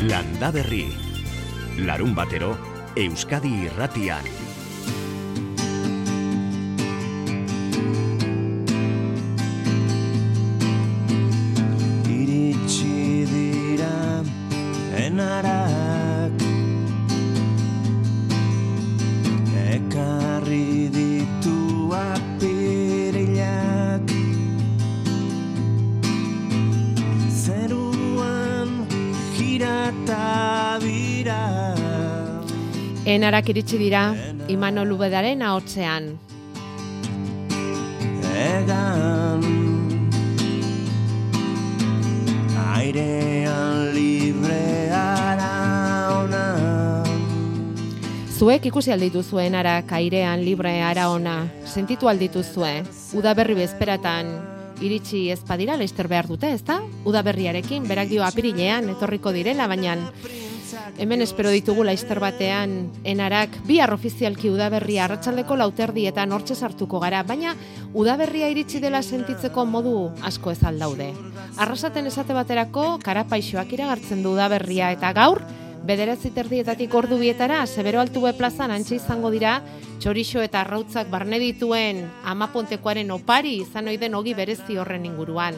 Landa Berri. Larun batero, Euskadi irratian. Enarak iritsi dira Imanol Ubedaren ahotzean. Egan Airean libre ara ona Zuek ikusi aldituzue enarak airean libre ara ona. Sentitu aldituzue. Udaberri bezperatan iritsi ez badira leister behar dute, ezta? Udaberriarekin berak dio apirilean etorriko direla, baina hemen espero ditugu laister batean enarak bihar ofizialki udaberria arratsaldeko lauterdietan hortxe sartuko gara, baina udaberria iritsi dela sentitzeko modu asko ez aldaude. Arrasaten esate baterako karapaixoak iragartzen du udaberria eta gaur Bederatzi terdietatik ordu bietara, Severo Altube plazan antxe izango dira, txorixo eta arrautzak barne dituen amapontekoaren opari izan oiden ogi berezi horren inguruan.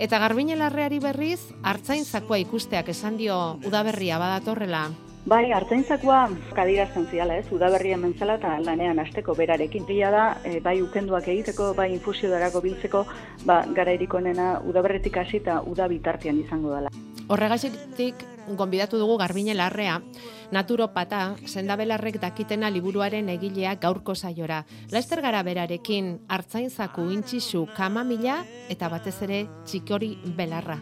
Eta garbinelarreari berriz, hartzaintzakoa ikusteak esan dio udaberria badatorrela. Bai, hartzaintzakoa kadirazten ziala, ez, udaberria mentzala eta lanean asteko berarekin. Pila da, e, bai ukenduak egiteko, bai infusiodarako biltzeko, ba, gara onena udaberretik hasi eta uda bitartean izango dela. Horregatik, gonbidatu dugu garbine larrea, naturopata, sendabelarrek dakitena liburuaren egilea gaurko saiora. Laester gara berarekin, hartzaintzaku intxisu kamamila eta batez ere txikori belarra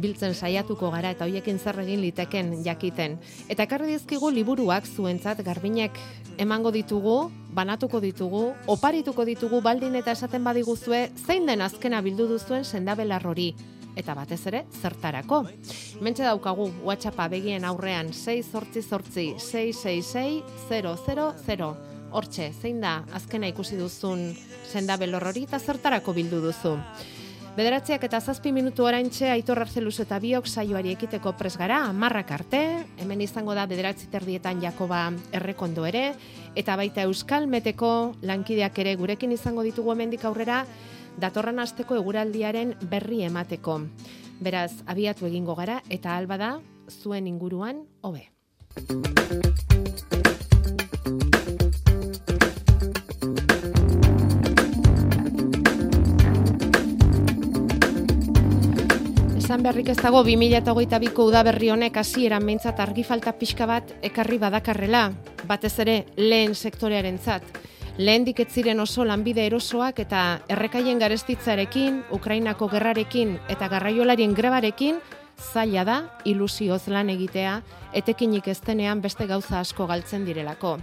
biltzen saiatuko gara eta hoiekin zer egin liteken jakiten. Eta ekarri dizkigu liburuak zuentzat garbinek emango ditugu, banatuko ditugu, oparituko ditugu baldin eta esaten badiguzue zein den azkena bildu duzuen sendabelar hori eta batez ere zertarako. Mentxe daukagu WhatsAppa begien aurrean 6 sortzi sortzi 666 000 Hortxe, zein da azkena ikusi duzun sendabelor hori eta zertarako bildu duzu. Bederatziak eta zazpi minutu oraintxe Aitor Arzeluz eta biok saioari ekiteko pres gara, amarrak arte, hemen izango da bederatzi terdietan Jakoba errekondo ere, eta baita Euskal Meteko lankideak ere gurekin izango ditugu hemendik aurrera, datorren asteko eguraldiaren berri emateko. Beraz, abiatu egingo gara eta alba da zuen inguruan hobe. Esan beharrik ez dago 2008ko udaberri honek hasieran behintzat argi falta pixka bat ekarri badakarrela, batez ere lehen sektorearen zat. Lehen ez ziren oso lanbide erosoak eta errekaien garestitzarekin, Ukrainako gerrarekin eta garraiolarien grebarekin, zaila da ilusioz lan egitea, etekinik ez denean beste gauza asko galtzen direlako.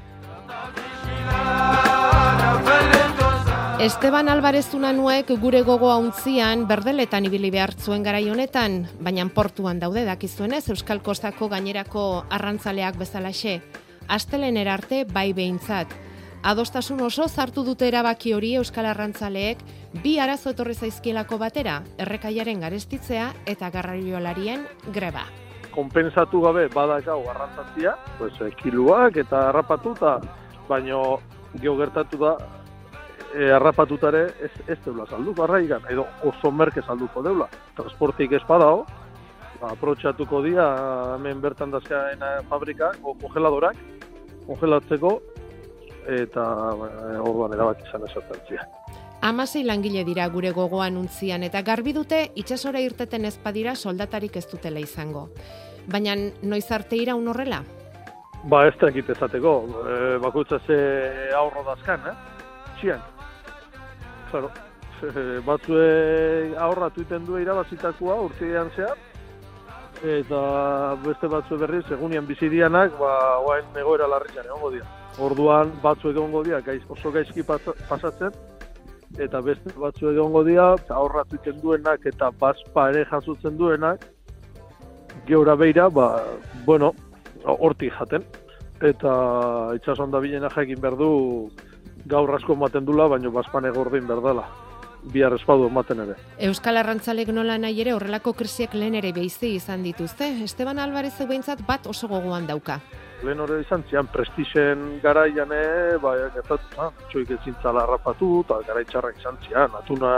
Esteban Alvarez nuek gure gogoa untzian berdeletan ibili behar zuen garai honetan, baina portuan daude dakizuenez Euskal Kostako gainerako arrantzaleak bezalaxe. Astelen erarte bai behintzat. Adostasun oso zartu dute erabaki hori Euskal Arrantzaleek bi arazo etorri zaizkielako batera, errekaiaren garestitzea eta garraiolarien greba. Konpensatu gabe badakau arrantzazia, pues, eh, kiluak eta harrapatu, eta baino geho gertatu da e, harrapatutare ez, ez deula saldu, barraigan, edo oso merke salduko deula. Transportik espadao, ba, aprotxatuko dia hemen bertan dazkaen fabrika, o kongeladorak, kongelatzeko, eta ba, orduan erabaki izan esatentzia. Hamasei langile dira gure gogoan untzian eta garbi dute itxasora irteten ez badira soldatarik ez dutela izango. Baina noiz arte iraun horrela? Ba, ez da egite ezateko, e, bakoitza ze aurro dazkan, eh? Txian. Claro, e, batzue aurratu iten du irabazitakoa urtean zehar, eta beste batzue berriz, egunian bizidianak, ba, oain egoera larritzen egongo dira. Orduan batzu egongo dira, gaiz, oso gaizki pasa- pasatzen, eta beste batzu egongo dira, aurratu duenak eta bazpa ere jasotzen duenak, geura beira, ba, bueno, hortik jaten. Eta itxason da bilena jakin behar du gaur asko ematen dula, baino bazpan egordin behar dela. bihar espadu ematen ere. Euskal Arrantzalek nola nahi ere horrelako krisiek lehen ere behizi izan dituzte. Esteban Alvarez behintzat bat oso gogoan dauka. Lehen hori izan zian prestixen garaian, ba, gertatu zan, txoik ezin zala harrapatu, eta garaitxarrak izan zian, atuna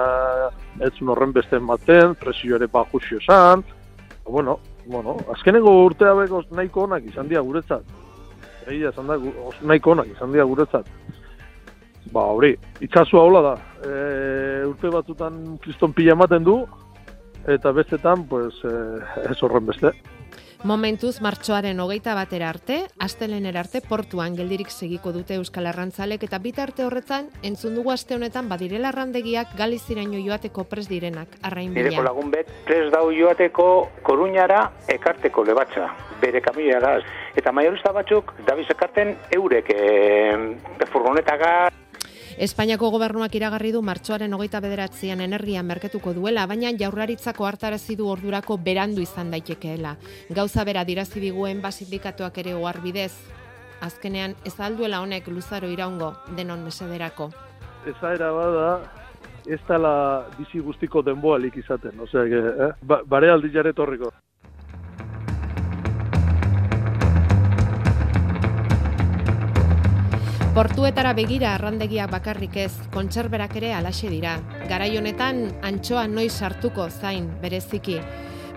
ez zuen horren beste ematen, presio ere bajusio zan, Ba, bueno, bueno, azkenengo urtea beko nahiko onak izan dira guretzat. Egia esan da, nahiko onak izan dira guretzat. Ba, hori, itxasua hola da. E, urte batzutan kriston pila ematen du, eta bestetan, pues, e, ez horren beste. Momentuz, martxoaren hogeita batera arte, astelenera arte portuan geldirik segiko dute Euskal Arrantzalek eta bitarte horretan, entzun dugu aste honetan badirela arrandegiak galiziraino joateko pres direnak, arrain Nireko bila. lagun bet, prest dau joateko koruñara ekarteko lebatza, bere kamilara. Eta maiorista batzuk, dabiz ekarten eurek e, furgonetaga, Espainiako gobernuak iragarri du martxoaren hogeita bederatzean energia merketuko duela, baina jaurlaritzako hartarazi du ordurako berandu izan daitekeela. Gauza bera dirazi diguen basindikatuak ere oharbidez. Azkenean, ez alduela honek luzaro iraungo denon mesederako. Ezaera bada, ez dela bizi guztiko denboalik izaten, osea, eh? ba, bare aldi jare Portuetara begira arrandegiak bakarrik ez, kontserberak ere alaxe dira. Garai honetan antxoa noiz sartuko zain bereziki.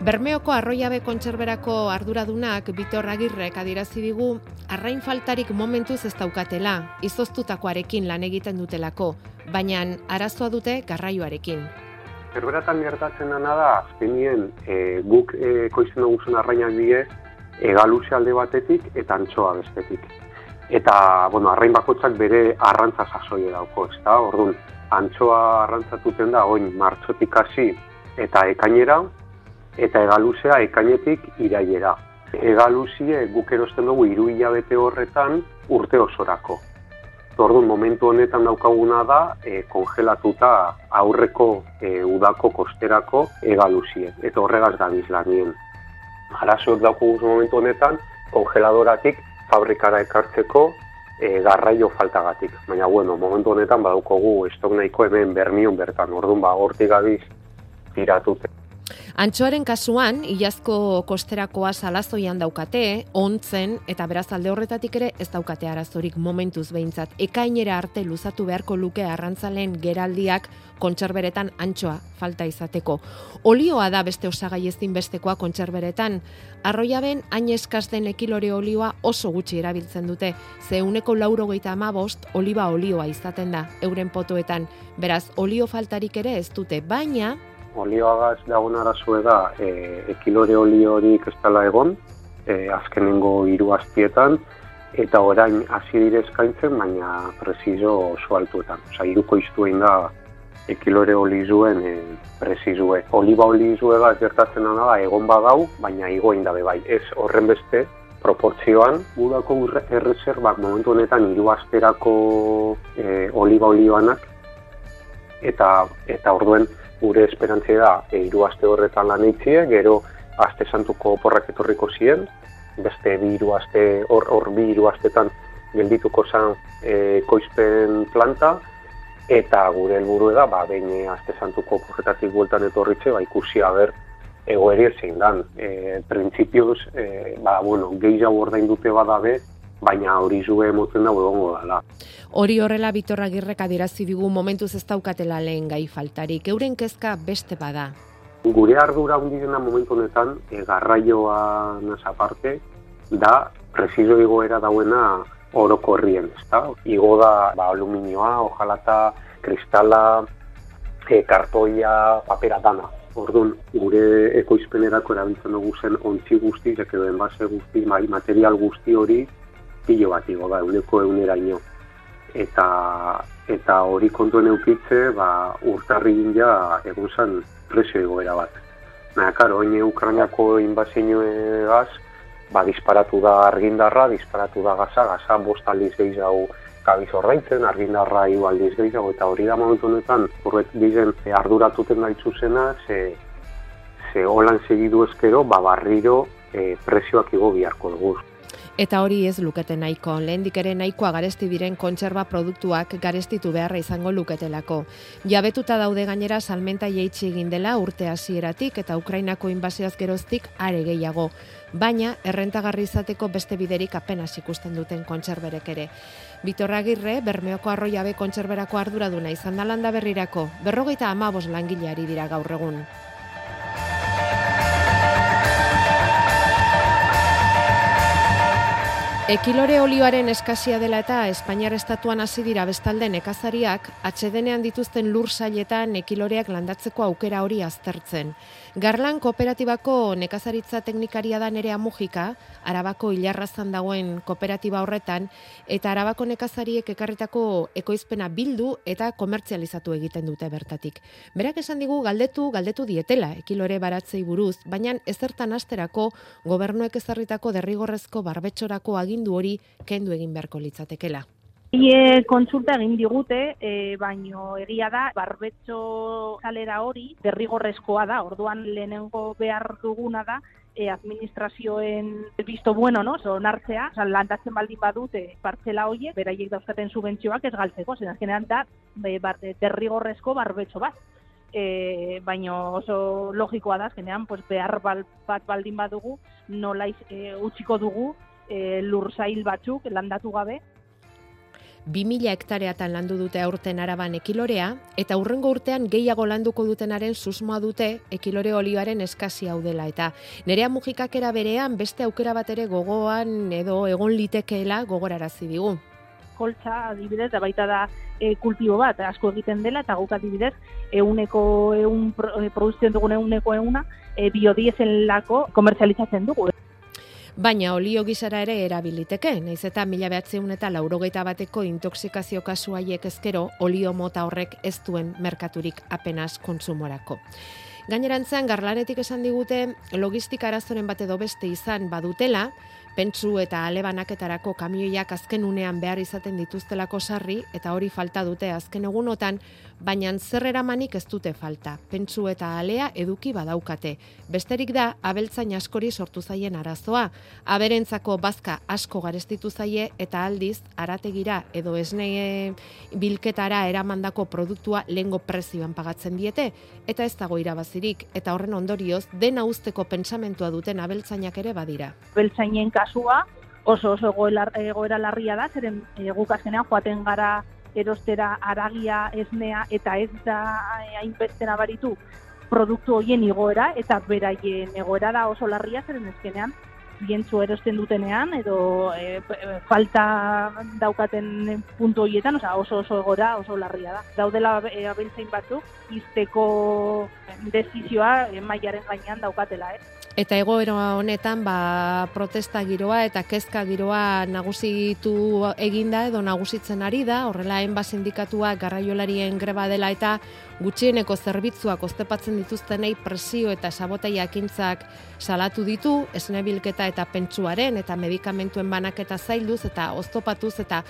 Bermeoko arroiabe kontserberako arduradunak Bitor Agirrek adirazi digu arrain faltarik momentuz ez daukatela, izoztutakoarekin lan egiten dutelako, baina arazoa dute garraioarekin. Zerberatan gertatzen dena da, azkenien e, guk e, koizten duguzun arrainak die, egaluze alde batetik eta antxoa bestetik. Eta, bueno, arrain bakoitzak bere arrantza sasoie dauko, ezta? Orduan, antxoa arrantzatuten da, oin, martxotik hasi eta ekainera, eta egaluzea ekainetik irailera. Egaluzie guk erosten dugu hiru hilabete horretan urte osorako. Orduan, momentu honetan daukaguna da, e, kongelatuta aurreko e, udako kosterako egaluzie. Eta horregaz gabiz lanien. Arazoak daukaguz momentu honetan, kongeladoratik fabrikara ekartzeko e, garraio faltagatik. Baina, bueno, momentu honetan badaukogu estok nahiko hemen bermion bertan. Orduan, ba, hortik gabiz tiratute. Antxoaren kasuan, ilazko kosterakoa salazoian daukate, ontzen, eta beraz alde horretatik ere ez daukate arazorik momentuz behintzat. Ekainera arte luzatu beharko luke arrantzalen geraldiak kontserberetan antxoa falta izateko. Olioa da beste osagai ezinbestekoa kontserberetan. Arroiaben hain eskaz den ekilore olioa oso gutxi erabiltzen dute. Ze uneko laurogeita amabost oliba olioa izaten da euren potoetan. Beraz, olio faltarik ere ez dute, baina olioagaz dagoen arazue da e, ekilore oliorik ez dela egon, e, azkenengo hiru aztietan, eta orain hasi dire eskaintzen, baina presizo oso altuetan. Osa, iruko iztuen da ekilore olizuen e, presizue. Oliba olizue bat gertatzen da egon badau, baina igoin dabe bai. Ez horren beste, proportzioan, gudako urre- erreserbak momentu honetan hiru asterako e, oliba olioanak, eta, eta orduen gure esperantzia da e, hiru aste horretan lan eitzie, gero aste santuko oporrak etorriko ziren, beste bi hiru aste hor hor bi hiru astetan geldituko zan e, koizpen planta eta gure helburu da ba behin e, aste santuko oporretatik bueltan etorritze ba ikusi aber egoeri zein dan. E, printzipioz e, ba bueno, gehiago ordain dute badabe, baina hori zue emoten dago egongo dela. Hori horrela Bitorra Girrek adierazi digu momentuz ez daukatela lehen gai faltarik. Euren kezka beste bada. Gure ardura handiena momentu honetan, e, garraioa nasa aparte, da presizo igoera dauena orokorrien, ezta? Igo da ba, aluminioa, ojalata, kristala, e, kartoia, papera dana. Orduan, gure ekoizpenerako erabiltzen dugu zen ontzi guzti, edo enbase guzti, bai, material guzti hori pilo bat igo da, euneko euneraino. Eta, eta hori kontuen eukitze, ba, urtarri ja egun zen presio igoera bat. Baina, karo, oin Ukrainiako inbazioegaz, ba, disparatu da argindarra, disparatu da gaza, gaza bost aldiz gehiago gabiz ordaintzen, argindarra hiru aldiz gehiago, eta hori da momentu honetan, horret dizen arduratuten gaitzu zena, ze, ze holan segidu ezkero, ba, barriro e, presioak igo biharko dugu. Eta hori ez lukete nahiko, lehendik ere nahikoa garesti diren kontserba produktuak garestitu beharra izango luketelako. Jabetuta daude gainera salmenta jeitsi egin dela urte hasieratik eta Ukrainako inbazioaz geroztik are gehiago. Baina errentagarri izateko beste biderik apenas ikusten duten kontserberek ere. Bitor Agirre, Bermeoko arroiabe kontserberako arduraduna izan da landa berrirako, berrogeita amabos langileari dira gaur egun. Ekilore olioaren eskasia dela eta Espainiar estatuan hasi dira bestalde nekazariak atxedenean dituzten lur sailetan ekiloreak landatzeko aukera hori aztertzen. Garlan kooperatibako nekazaritza teknikaria da nerea mugika, Arabako hilarrazan dagoen kooperatiba horretan, eta Arabako nekazariek ekarritako ekoizpena bildu eta komertzializatu egiten dute bertatik. Berak esan digu galdetu, galdetu dietela, ekilore baratzei buruz, baina ezertan asterako gobernuek ezarritako derrigorrezko barbetxorako agindu hori kendu egin beharko litzatekela. Ie kontsulta egin digute, e, baino egia da, barbetxo salera hori derrigorrezkoa da, orduan lehenengo behar duguna da, e, administrazioen bisto bueno, no? So, nartzea, o sea, landatzen baldin badute partzela hoiek, beraiek dauzkaten subentzioak ez galtzeko, zen azkenean da, be, bar, derrigorrezko barbetxo bat. E, baino oso logikoa da, azkenean, pues, behar bal, bat baldin badugu, nolaiz e, utziko dugu e, lursail batzuk landatu gabe, 2000 hektareatan landu dute aurten araban ekilorea, eta urrengo urtean gehiago landuko dutenaren susmoa dute ekilore olioaren eskasi hau dela. Eta nerea mugikakera berean beste aukera bat ere gogoan edo egon litekeela gogorarazi digu. koltsa adibidez, da baita da e, kultibo bat, asko egiten dela, eta guk adibidez, euneko, eun, e, produzioen dugun euneko euna, e, biodiezen lako komertzializatzen dugu baina olio gizara ere erabiliteke, naiz eta mila behatzeun eta laurogeita bateko intoxikazio kasu haiek ezkero olio mota horrek ez duen merkaturik apenas konsumorako. Gainerantzen, garlanetik esan digute, logistika arazoren bat edo beste izan badutela, pentsu eta alebanaketarako kamioiak azken unean behar izaten dituztelako sarri, eta hori falta dute azken egunotan, baina zer eramanik ez dute falta. Pentsu eta alea eduki badaukate. Besterik da, abeltzain askori sortu zaien arazoa. Aberentzako bazka asko garestitu zaie eta aldiz, arategira edo esne bilketara eramandako produktua lengo prezioan pagatzen diete, eta ez dago irabazirik, eta horren ondorioz, dena usteko pentsamentua duten abeltzainak ere badira. Abeltzainen kasua, oso oso egoera larria da, zeren e, guk azkenean joaten gara erostera aragia esnea eta ez da eh, hainbeste nabaritu produktu hoien igoera eta beraien egoera da oso larria zeren ezkenean bientzu erosten dutenean edo e, falta daukaten puntu horietan, oso oso egora oso larria da. Daudela e, abeltzain batzuk, izteko desizioa e, mailaren gainean daukatela, eh? Eta egoera honetan ba, protesta giroa eta kezka giroa nagusitu eginda edo nagusitzen ari da, horrela enba sindikatua garraiolarien greba dela eta gutxieneko zerbitzuak ostepatzen dituztenei presio eta sabotai jakintzak salatu ditu, esnebilketa eta pentsuaren eta medikamentuen banaketa zailduz eta oztopatuz eta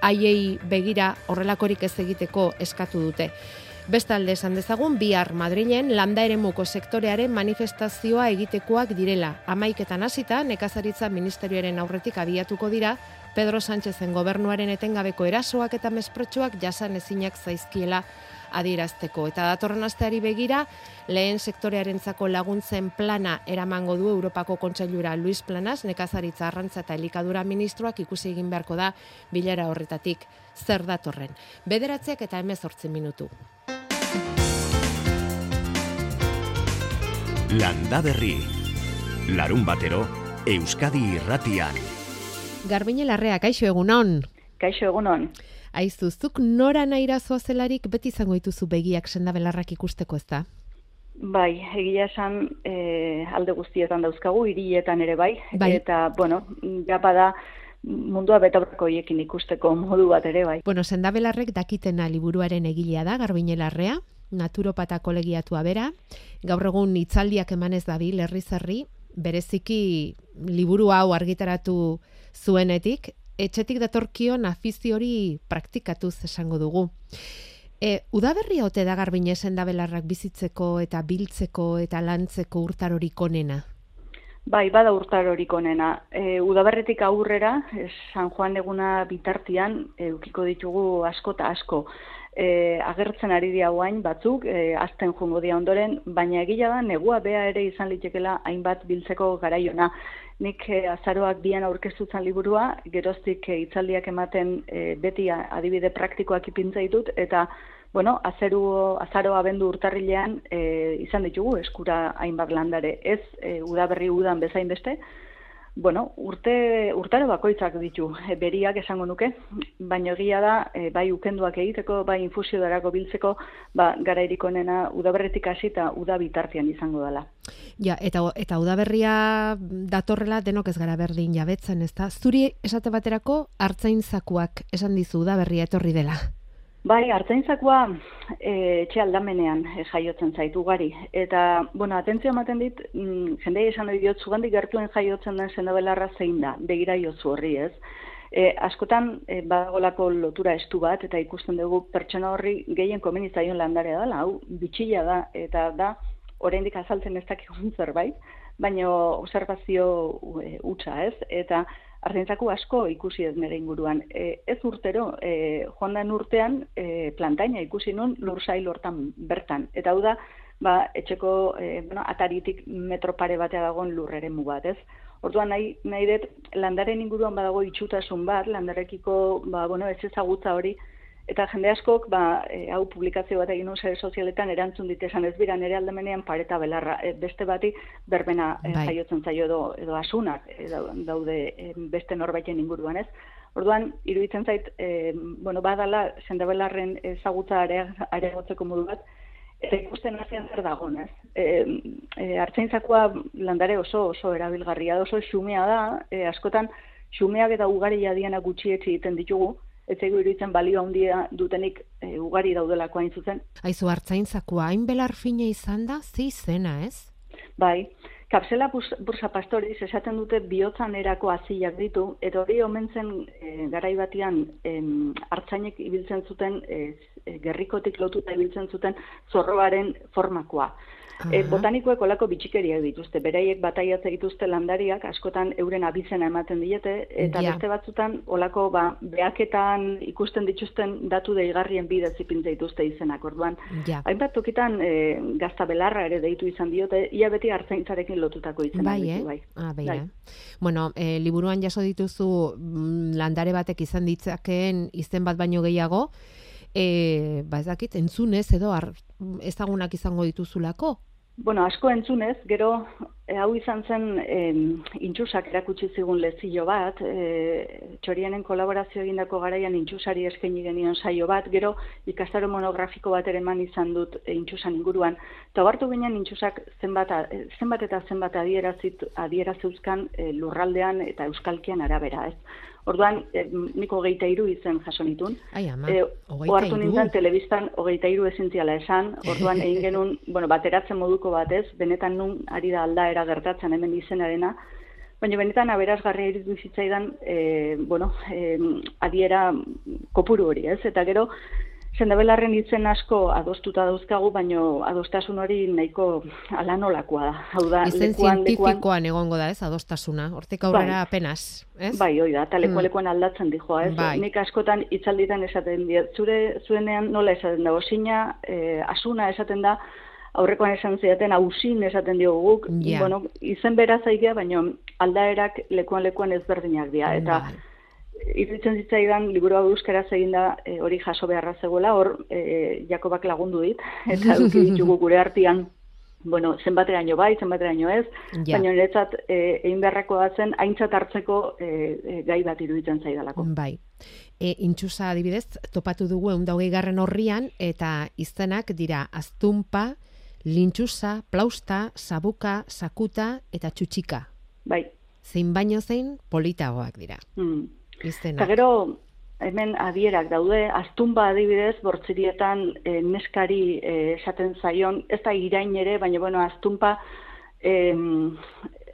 haiei begira horrelakorik ez egiteko eskatu dute. Bestalde esan dezagun, bihar Madrilen landa eremuko sektorearen manifestazioa egitekoak direla. Amaiketan hasita nekazaritza ministerioaren aurretik abiatuko dira, Pedro Sánchezen gobernuaren etengabeko erasoak eta mesprotxoak jasan ezinak zaizkiela adierazteko. Eta datorren asteari begira, lehen sektorearentzako laguntzen plana eramango du Europako Kontseilura Luis Planas, nekazaritza arrantza eta elikadura ministroak ikusi egin beharko da bilara horretatik zer datorren. Bederatzeak eta emezortzen minutu. Landa Berri. Larun batero, Euskadi irratian. Garbine larrea, kaixo egunon. Kaixo egunon. Aizuzuk nora nahi zelarik beti izango dituzu begiak sendabelarrak ikusteko ez da? Bai, egia esan e, alde guztietan dauzkagu, hirietan ere bai. bai. Eta, bueno, japa da mundua betaurreko hiekin ikusteko modu bat ere bai. Bueno, sendabelarrek dakitena liburuaren egilea da, Garbine larrea, naturopata kolegiatua bera. Gaur egun hitzaldiak emanez dabil herri zerri, bereziki liburu hau argitaratu zuenetik, etxetik datorkion afizio hori praktikatuz esango dugu. E, udaberria ote da garbine sendabelarrak bizitzeko eta biltzeko eta lantzeko urtarorik onena? Bai, bada urtarorik onena. E, udaberretik aurrera, e, San Juan eguna bitartian, e, ukiko ditugu asko eta asko. E, agertzen ari dira guain batzuk, e, azten jungo dia ondoren, baina egila da, negua bea ere izan litekela hainbat biltzeko garaiona. Nik e, azaroak bian aurkeztutzen liburua, geroztik e, itzaldiak ematen e, beti adibide praktikoak ipintza ditut, eta bueno, azeru, azaro abendu urtarrilean e, izan ditugu eskura hainbat landare. Ez e, udaberri udan bezain beste, bueno, urte, urtaro bakoitzak ditu, e, beriak esango nuke, baina egia da, e, bai ukenduak egiteko, bai infusio darako biltzeko, ba, gara onena udaberretik hasi eta uda bitartean izango dela. Ja, eta eta udaberria datorrela denok ez gara berdin jabetzen, ezta? Zuri esate baterako hartzaintzakuak esan dizu udaberria etorri dela. Bai, hartzaintzakoa e, etxe aldamenean e, jaiotzen zait ugari. Eta, bueno, atentzio ematen dit, mm, jendei esan nahi diot, zugandik gertuen jaiotzen den sendabelarra zein da, begira jozu horri, ez? E, askotan e, badagolako lotura estu bat, eta ikusten dugu pertsona horri gehien komeni zaion landarea dela, hau bitxila da, eta da, oraindik azaltzen ez dakigun zerbait, baina observazio e, hutsa, ez? Eta Arrentzako asko ikusi ez nire inguruan. E, ez urtero, e, joan den urtean e, plantaina ikusi nun lursail hortan bertan. Eta hau da, ba, etxeko e, bueno, ataritik metro pare batea dagoen lurreren bat, ez? Orduan nahi, nahi dut, landaren inguruan badago itxutasun bat, landarekiko ba, bueno, ez ezagutza hori, eta jende askok, ba, e, hau publikazio bat egin sare sozialetan erantzun dit esan ez bira nire aldamenean pareta belarra, e, beste bati berbena e, Bai. jaiotzen zaio edo, edo asunak e, dau- daude e, beste norbaiten inguruan ez. Orduan, iruditzen zait, e, bueno, badala, sendabelarren ezagutza are- areagotzeko modu bat, eta ikusten hazian zer dagoen, ez? E, e, hartzaintzakoa landare oso oso erabilgarria oso xumea da, e, askotan xumeak eta ugari jadianak gutxietxe egiten ditugu, ez zaigu iruditzen balio handia dutenik e, ugari daudelako hain zuzen. Aizu hartzaintzakoa hain belar fina izan da, ze izena, ez? Bai, kapsela bursa pastoriz esaten dute bihotzan erako azilak ditu, eta hori omentzen e, garai batean em, hartzainek ibiltzen zuten, e, e, gerrikotik lotuta ibiltzen zuten zorroaren formakoa. E, botanikoek olako bitxikeriak dituzte, beraiek bataiatze dituzte landariak, askotan euren abizena ematen diete, eta Ja. beste batzutan olako ba, behaketan ikusten dituzten datu deigarrien bidez ipintze dituzte izenak, orduan. Ja. Hainbat tokitan e, gazta belarra ere deitu izan diote, ia beti hartzaintzarekin lotutako izena Bai, ditu, eh? bai. Ah, beira. Bai. Bueno, e, liburuan jaso dituzu mm, landare batek izan ditzakeen izen bat baino gehiago, e, ba ez dakit, entzunez edo ar, ezagunak izango dituzulako. Bueno, asko entzunez, gero e, hau izan zen em, intxusak erakutsi zigun lezio bat, e, txorianen kolaborazio egindako garaian intxusari eskaini genion saio bat, gero ikastaro monografiko bat ere eman izan dut e, intxusan inguruan, eta hartu ginen intxusak zenbat, zenbat eta zenbat adierazit, adierazeuzkan e, lurraldean eta euskalkian arabera, ez? Orduan, e, niko geita iru izen jaso nitun. Ai, ama, E, hogeita nintzen telebistan hogeita iru ezintziala esan, orduan egin genuen, bueno, bateratzen moduko batez, benetan nun ari da aldaera gertatzen hemen izenarena, baina benetan aberazgarria iruditu zitzaidan, e, bueno, e, adiera kopuru hori, ez? Eta gero, sendabelarren itzen asko adostuta dauzkagu, baino adostasun hori nahiko ala nolakoa da. Hau da, Izen lekuan, lekuan, zientifikoan egongo da, ez, adostasuna. Hortik aurrera Bai. apenas, ez? Bai, hoi da, eta Mm. lekuan aldatzen dijoa, ez? Bai. Nik askotan hitzalditan esaten diet, zure zuenean nola esaten da, osina, eh, asuna esaten da, aurrekoan esan zidaten, hausin esaten diogu guk, Ja. bueno, izen bera zaigia, baina aldaerak lekuan lekuan ezberdinak dira, eta Bai. Iruditzen zitzaidan liburu hau euskaraz eginda e, hori jaso beharra zegoela, hor e, Jakobak lagundu dit, eta eduki ditugu gure artean, bueno, zenbateraino bai, zenbateraino ez, Ja. baina niretzat e, egin beharrakoa zen aintzat hartzeko e, e, gai bat iruditzen zaidalako. Bai. E, intxusa adibidez, topatu dugu egun garren horrian, eta izenak dira aztumpa, lintxusa, plausta, sabuka, sakuta eta txutxika. Bai. Zein baino zein politagoak dira. Mm. Eta Izenak. gero, hemen adierak daude, aztumba adibidez, bortzirietan e, neskari e, esaten zaion, ez da irain ere, baina bueno, aztumpa em,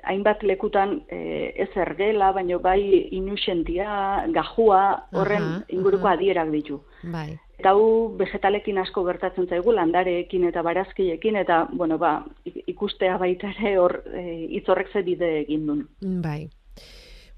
hainbat lekutan e, ez ergela, baina bai inusentia, gajua, horren Aha, inguruko aha. adierak ditu. Bai. Eta hau vegetalekin asko gertatzen zaigu, landareekin eta barazkiekin, eta, bueno, ba, ik- ikustea baita ere hor e, itzorrek ze bide egin duen. Bai.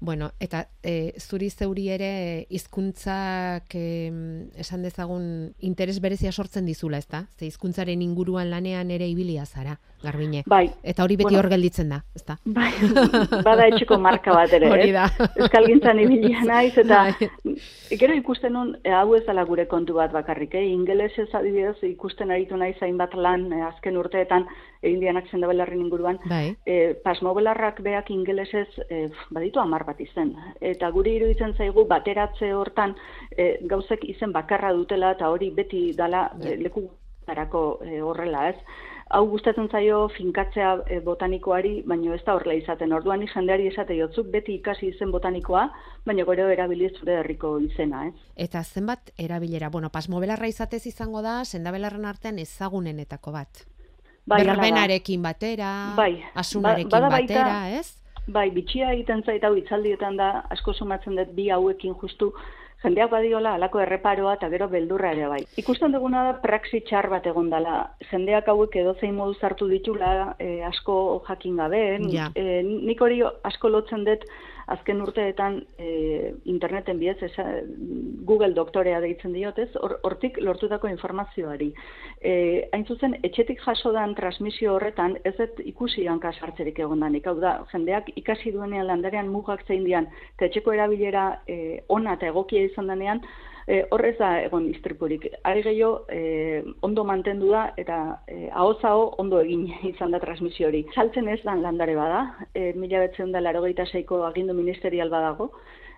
Bueno, eta e, zuri zeuri ere hizkuntzak e, esan dezagun interes berezia sortzen dizula, ezta? Ze hizkuntzaren inguruan lanean ere ibilia zara, Garbine. Bai. Eta hori beti Bueno. hor gelditzen da, ezta? Bai, bada etxeko marka bat ere, Hori ez? da. Euskalgintzan ibilia naiz, eta Bai. gero ikusten nun, e, hau ez dela gure kontu bat bakarrik, eh? ingelesez adibidez ikusten aritu naiz hainbat lan e, azken urteetan egin dianak zendabelarren inguruan, Bai. e, pasmobelarrak beak ingelesez e, baditu amar bat izen. Eta guri iruditzen zaigu bateratze hortan e, gauzek izen bakarra dutela eta hori beti dala e, leku tarako e, horrela ez. Hau gustatzen zaio finkatzea e, botanikoari, baino ez da horrela izaten. Orduan jendeari esate jotzuk beti ikasi izen botanikoa, baina gero erabili zure herriko izena, ez? Eta zenbat erabilera, bueno, pasmobelarra izatez izango da, sendabelarren artean ezagunenetako bat. Bai. Berbenarekin batera, Bai, asunarekin ba- baita- batera, ez? Bai, bitxia egiten zait hau hitzaldietan da asko sumatzen dut bi hauekin justu jendeak badiola halako erreparoa eta gero beldurra ere bai. Ikusten duguna da praxi txar bat egon dela. Jendeak hauek edozein modu hartu ditula e, asko jakin gabe. Ja. E, nik hori asko lotzen dut azken urteetan e, interneten bidez esa, Google doktorea deitzen diotez, hor- hortik lortutako informazioari. E, hain zuzen, etxetik jaso dan transmisio horretan, ez dut ikusi hanka sartzerik egon danik. Hau da, jendeak ikasi duenean landarean mugak zein dian, eta etxeko erabilera e, ona eta egokia izan denean, e, horrez da egon istripurik. Ari gehiago, e, ondo mantendu da eta e, aho ondo egin izan da transmisio hori. Saltzen ez dan landare bada, e, mila betzen da larogeita seiko agindu ministerial badago,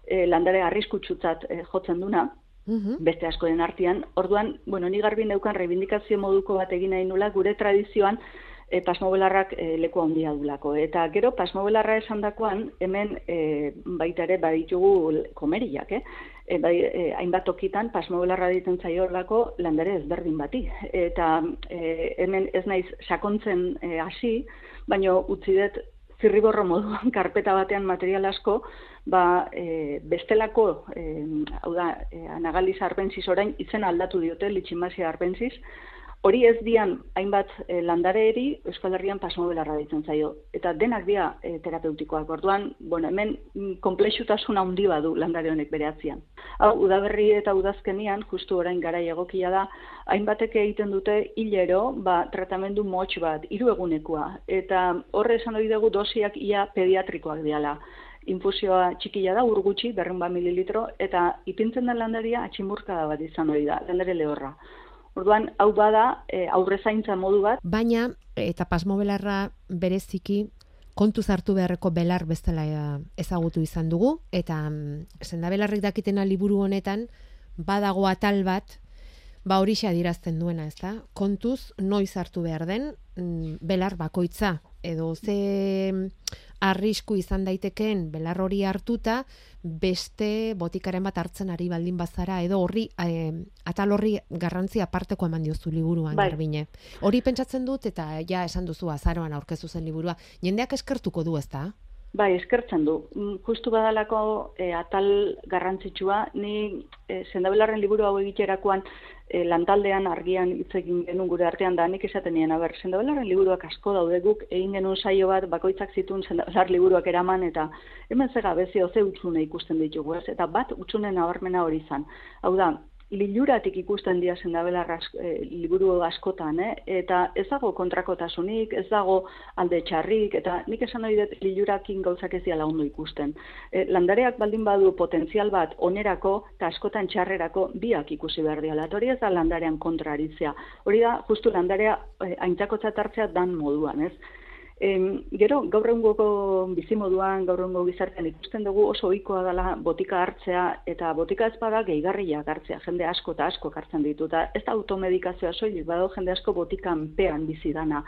e, landare arriskutsutzat e, jotzen duna, Mhm. beste askoren artean. Orduan, bueno, ni garbi neukan reivindikazio moduko bat egin nahi nula gure tradizioan e, pasmobelarrak e, leku handia dulako. Eta gero pasmobelarra esandakoan hemen e, baita ere baditugu komeriak, eh? E, bai, e, hainbat tokitan pasmobelarra ditzen zaiolako landare ezberdin bati. Eta e, hemen ez naiz sakontzen hasi, baino utzi dut zirriborro moduan karpeta batean material asko, ba, e, bestelako, e, hau da, e, anagaliz arbenziz orain izen aldatu diote, litximasia arbenziz, hori ez dian hainbat e, landareeri Euskal Herrian pasmobelarra ditzen zaio. Eta denak dira e, terapeutikoak. Orduan, bueno, hemen mm, konplexutasun handi badu landare honek bere atzian. Hau, udaberri eta udazkenian, justu orain garai egokia da, hainbatek egiten dute hilero, ba, tratamendu motx bat, hiru egunekoa. Eta horre esan hori dugu dosiak ia pediatrikoak diala. Infusioa txikia da, urgutxi, berrun mililitro, eta ipintzen den landaria atximurkada bat izan hori da, landare lehorra. Orduan, hau bada, e, aurre zaintza modu bat, Baina, eta pasmobelarra bereziki, kontuz hartu beharreko belar bezala eh, ezagutu izan dugu, eta mm, sendabelarrik dakitena liburu honetan, badago atal bat, ba horixe adierazten duena, ezta? Kontuz noiz hartu behar den mm, belar bakoitza. Edo ze arrisku izan daitekeen belar hori hartuta beste botikaren bat hartzen ari baldin bazara edo horri eh, atal horri garrantzi aparteko eman diozu liburuan Bai. Garbine. Hori pentsatzen dut eta ja esan duzu azaroan aurkezu zen liburua. Jendeak eskertuko du, ezta? Bai, eskertzen du. Mm, Justu badalako e, atal garrantzitsua, ni e, sendabelarren liburu hau egiterakoan e, lantaldean argian hitz egin genuen gure artean da, nik esaten nien, aber, sendabelarren liburuak asko daude guk, egin genuen saio bat, bakoitzak zituen sendabelar liburuak eraman, eta hemen ze gabezio ze utxune ikusten ditugu, ez? Eta bat utxune nabarmena hori izan. Hau da, liluratik ikusten dira sendabelarra ask- e, liburu askotan, eh? eta ez dago kontrakotasunik, ez dago alde txarrik, eta nik esan hori dut lilurakin gauzak ez diala ondo ikusten. E, landareak baldin badu potentzial bat onerako eta askotan txarrerako biak ikusi behar diala. Hori ez da landarean kontrarizia. Hori da, justu landarea e, aintzakotza hartzea dan moduan, ez? Em, gero, gaur egungo bizimoduan, gaur egungo gizartean ikusten dugu oso ohikoa dela botika hartzea, eta botika ez bada gehigarriak hartzea, jende asko eta asko hartzen ditu, eta ez da automedikazioa soilik, badago jende asko botikan pean bizi dana.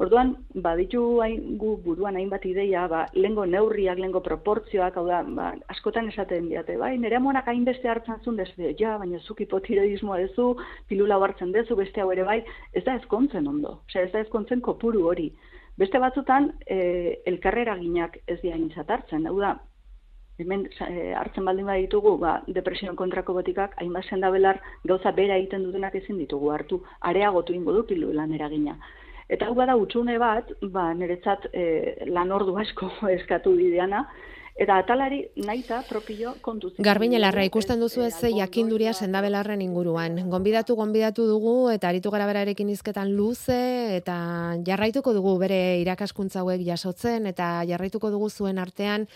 Orduan, baditu hain, gu buruan hainbat ideia, ba, lengo neurriak, lengo proportzioak, hau da, ba, askotan esaten diate, bai, nire amonak hainbeste hartzen zuen, dezu, ja, baina zuk hipotiroidismoa dezu, pilula hartzen dezu, beste hau ere bai, ez da ezkontzen ondo, osea, ez da ezkontzen kopuru hori. Beste batzutan, e, elkarreraginak ez dira aintzat hartzen, hau da, hemen e, hartzen baldin baditugu, ba, depresioen kontrako botikak, hainbat sendabelar gauza bera egiten dutenak ezin ditugu hartu, areagotu ingo du pilulan eragina. Eta hau bada utxune bat, ba, niretzat e, lan ordu asko eskatu bideana, eta atalari naita propio kontutzen. Garbinelarra ikusten duzu ez ze jakinduria sendabelarren inguruan. Gonbidatu gonbidatu dugu eta aritu gara berarekin hizketan luze eta jarraituko dugu bere irakaskuntza hauek jasotzen eta jarraituko dugu zuen artean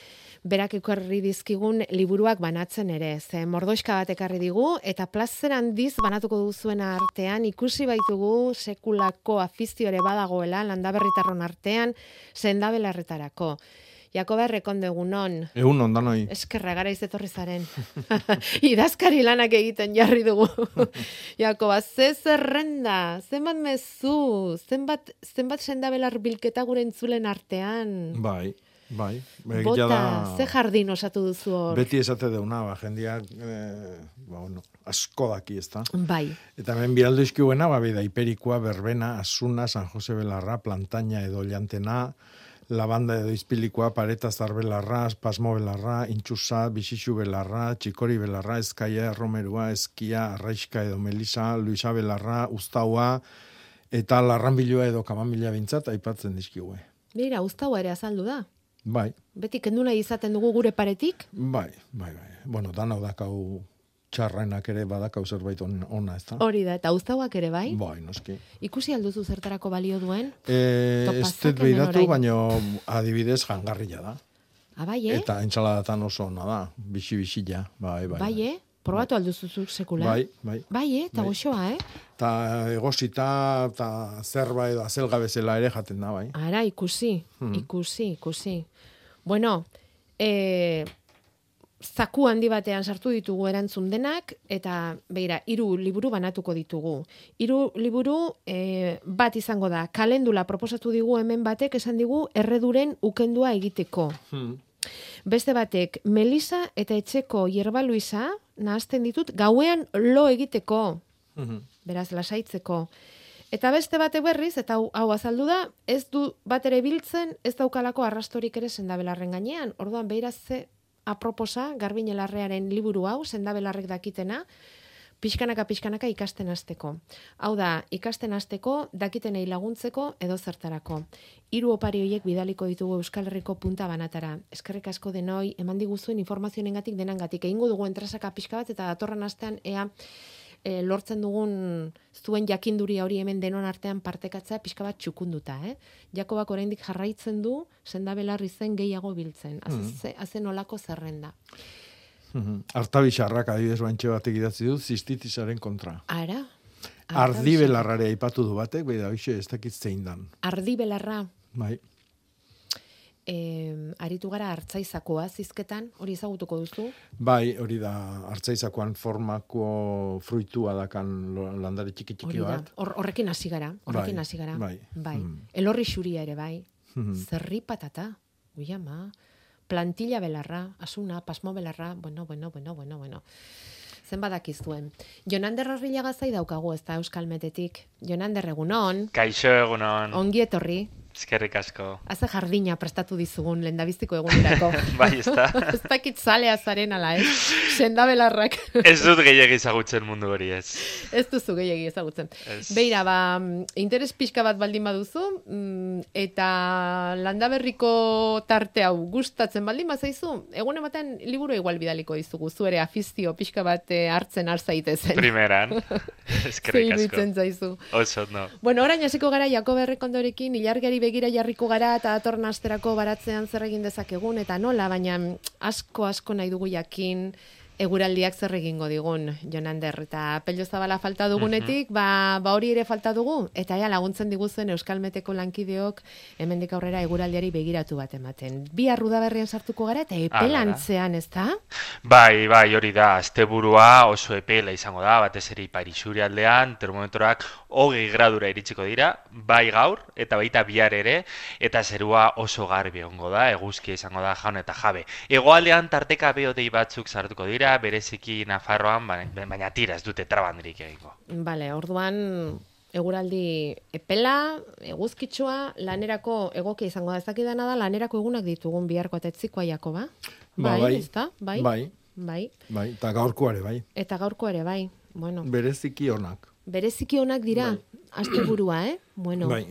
berak ekarri dizkigun liburuak banatzen ere. Ze mordoiska bat ekarri digu eta plazer handiz banatuko dugu zuen artean ikusi baitugu sekulako afizio ere badagoela landaberritarron artean sendabelarretarako. Jakoba errekonde egunon. Egun ondanoi. Eskerra gara izetorri zaren. Idazkari lanak egiten jarri dugu. Jakoba, ze zerrenda, zenbat mezu, zenbat, zenbat sendabelar bilketa gure entzulen artean. Bai, bai. Bota, da- ze jardin osatu duzu hor. Beti esate deuna, ba, jendiak, eh, ba, bueno, asko daki, ezta? Bai, Eta hemen bialdu izkiuena, ba, bida, Iperikoa, Berbena, Asuna, San Jose Belarra, Plantaña edo Llantena, Labanda edo Izpilikoa, Pareta Zarbelarra, Pasmo Belarra, Intxusa, Bixixu Belarra, Txikori Belarra, Ezkaia, Romerua, Eskia, Arraiska edo Melisa, Luisa Belarra, Uztaua, eta Larranbilua edo Kamamila bintzat, aipatzen dizkigue. Mira, uztau ere azaldu da. Bai, Beti kendu nahi izaten dugu gure paretik. bai, bai, bai. Bueno, danau dakau txarrenak ere badakau zerbait on- ona, ez da? Hori da, eta uztauak ere bai. Bai, noski. Ikusi alduzu zertarako balio duen. E, ez dut behiratu, baino adibidez jangarria da. Abai, eh? Eta entsaladatan oso ona da, bixi-bixila, bai, bai. bai, eh? Probatu alduzu zuk sekula. Bai, bai. Bai, eh? Eta Bai. goxoa, eh? Ta egosita, eta zerba edo azelga bezala ere jaten da, bai. Ara, ikusi, Hmm. ikusi, ikusi. Bueno, e, zaku handi batean sartu ditugu erantzun denak, eta beira, hiru liburu banatuko ditugu. Hiru liburu e, bat izango da, kalendula proposatu digu hemen batek, esan digu erreduren ukendua egiteko. Hmm. Beste batek, Melisa eta etxeko hierba Luisa, nahazten ditut, gauean lo egiteko Mhm. beraz lasaitzeko. Eta beste bate berriz, eta hau, hau azaldu da, ez du bat ere biltzen, ez daukalako arrastorik ere sendabelarren gainean. Orduan, behiraz ze aproposa, garbinelarrearen liburu hau, sendabelarrek dakitena, pixkanaka pixkanaka ikasten hasteko. Hau da, ikasten hasteko, dakitenei laguntzeko edo zertarako. Hiru opari horiek bidaliko ditugu Euskal Herriko punta banatara. Eskerrik asko denoi, eman diguzuen informazioenengatik denangatik. Egingo dugu entrasaka pixka bat eta datorren astean ea e, lortzen dugun zuen jakinduria hori hemen denon artean partekatzea pixka bat txukunduta, eh? Jakobak oraindik jarraitzen du sendabelarri zen gehiago biltzen. Aze, azen olako zerrenda. Mhm. Artabixarrak adibidez bantxe batek idatzi du, zistitisaren kontra. Ara? Ardi belarrare aipatu du batek, bai da, hoxe, ez dakit zein dan. Ardi belarra, Bai, e, aritu gara hartzaizakoa zizketan, hori ezagutuko duzu? bai, hori da, hartzaizakoan formako fruitua dakan landare txiki txiki Hori bat. hor, horrekin hasi gara, horrekin Bai, hasi gara. bai. bai. Mm. Elorri xuria ere bai. Mhm. Zerri patata, ui ama, plantilla belarra, asuna, pasmo belarra, bueno, bueno, bueno, bueno, bueno. Zen badakizuen. Jonander Arrilaga zai daukagu ez da Euskal Metetik. Jonander egunon, Kaixo egunon, ongi etorri. Eskerrik asko. Haze jardina prestatu dizugun lendabiziko egunerako. Bai, ez da. ez dakit zalea zaren ala, ez? Sendabelarrak. Ez dut gehiagi ezagutzen mundu hori ez. Ez duzu gehiagi ezagutzen. Ez. Beira, ba, interes pixka bat baldin baduzu, mm, eta landaberriko tarte hau gustatzen baldin bazaizu, egun ematen liburu igual bidaliko dizugu, zuere afizio pixka bat eh, hartzen hartzaitezen. Primeran. Ze Eskerrik asko. zaizu. Oso, no. Bueno, orain hasiko gara Jakob Errekondorekin ilargiari begira jarriko gara eta datorren asterako baratzean zer egin dezakegun eta nola, baina asko asko nahi dugu jakin eguraldiak zer egingo digun, Jonander, eta pello zabala falta dugunetik, ba, ba hori ere falta dugu, eta ja laguntzen diguzuen Euskal Meteko lankideok hemendik aurrera eguraldiari begiratu bat ematen. Bi arrudaberrian sartuko gara eta epelantzean, ez da? Bai, bai, hori da, asteburua oso epela izango da, batez ere ipar aldean, termometroak hogei gradura iritsiko dira, bai gaur, eta baita bihar ere, eta zerua oso garbi egongo da, eguzkia izango da jaun eta jabe. Hegoaldean tarteka behodei batzuk sartuko dira, bereziki Nafarroan, baina, baina tira ez dute trabandirik egingo. Bale, orduan eguraldi epela, eguzkitsua, lanerako egokia izango da ezakidana da, lanerako egunak ditugun biharko eta etzikoa Jakoba. Ba, Bai, bai. ezta? Bai. Bai, Bai. bai, eta gaurkoare bai. Eta gaurko ere bai. Bueno, Bereziki onak. Bereziki onak dira, asteburua, eh? Bueno, Bai,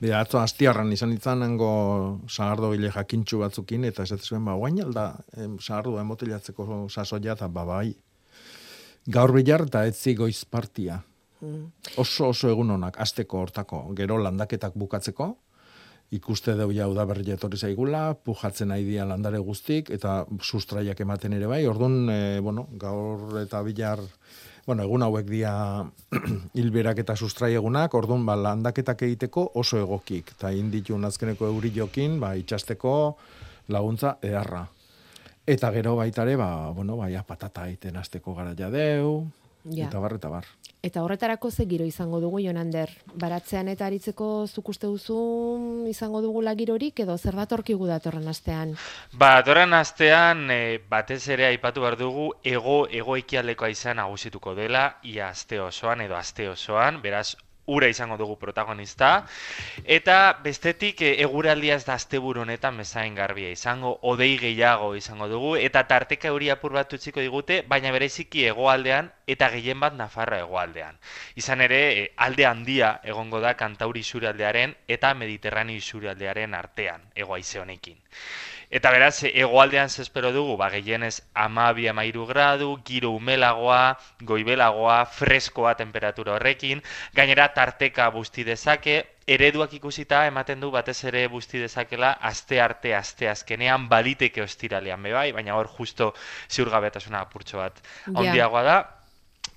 bida, atzo astiarran izan izan nengo sagardo gile jakintxu batzukin, eta ez zuen, ba, guain alda, em, sagardo emotelatzeko sasoia, eta ba, bai, gaur bilar eta etzi goiz partia. Oso oso egun honak, asteko hortako, gero landaketak bukatzeko, ikuste deu ja udaberri etorri zaigula, pujatzen nahi dia landare guztik, eta sustraiak ematen ere bai, orduan, e, bueno, gaur eta bilar, bueno, egun hauek dia hilberak eta sustrai egunak, orduan, ba, landaketak egiteko oso egokik, eta inditun azkeneko euri jokin, ba, itxasteko laguntza eharra. Eta gero baitare, ba, bueno, baia patata egiten azteko garaia deu, Ja. eta bar, eta bar. Eta horretarako ze giro izango dugu, Jonander? Baratzean eta aritzeko zuk uste duzu izango dugu lagirorik, edo zer datorkigu datorren astean? Ba, doran astean, e, batez ere aipatu behar dugu, ego, ego ekialdekoa izan nagusituko dela, ia aste osoan edo aste osoan, beraz, ura izango dugu protagonista. Eta bestetik e, eguraldia ez da asteburu honetan bezain garbia izango, odei gehiago izango dugu, eta tarteka euri apur bat utziko digute, baina bereziki hegoaldean eta gehien bat Nafarra hegoaldean. Izan ere, e, alde handia egongo da kantauri isurialdearen eta mediterraneo isurialdearen artean, egoaize honekin. Eta beraz, e, hegoaldean ze espero dugu, ba, gehienez amabi amairu gradu, giro umelagoa, goibelagoa, freskoa temperatura horrekin, gainera tarteka busti dezake, ereduak ikusita ematen du batez ere busti dezakela aste arte aste azkenean baliteke ostiralean be bai, baina hor justo ziurgabetasuna apurtxo bat Ja. handiagoa da.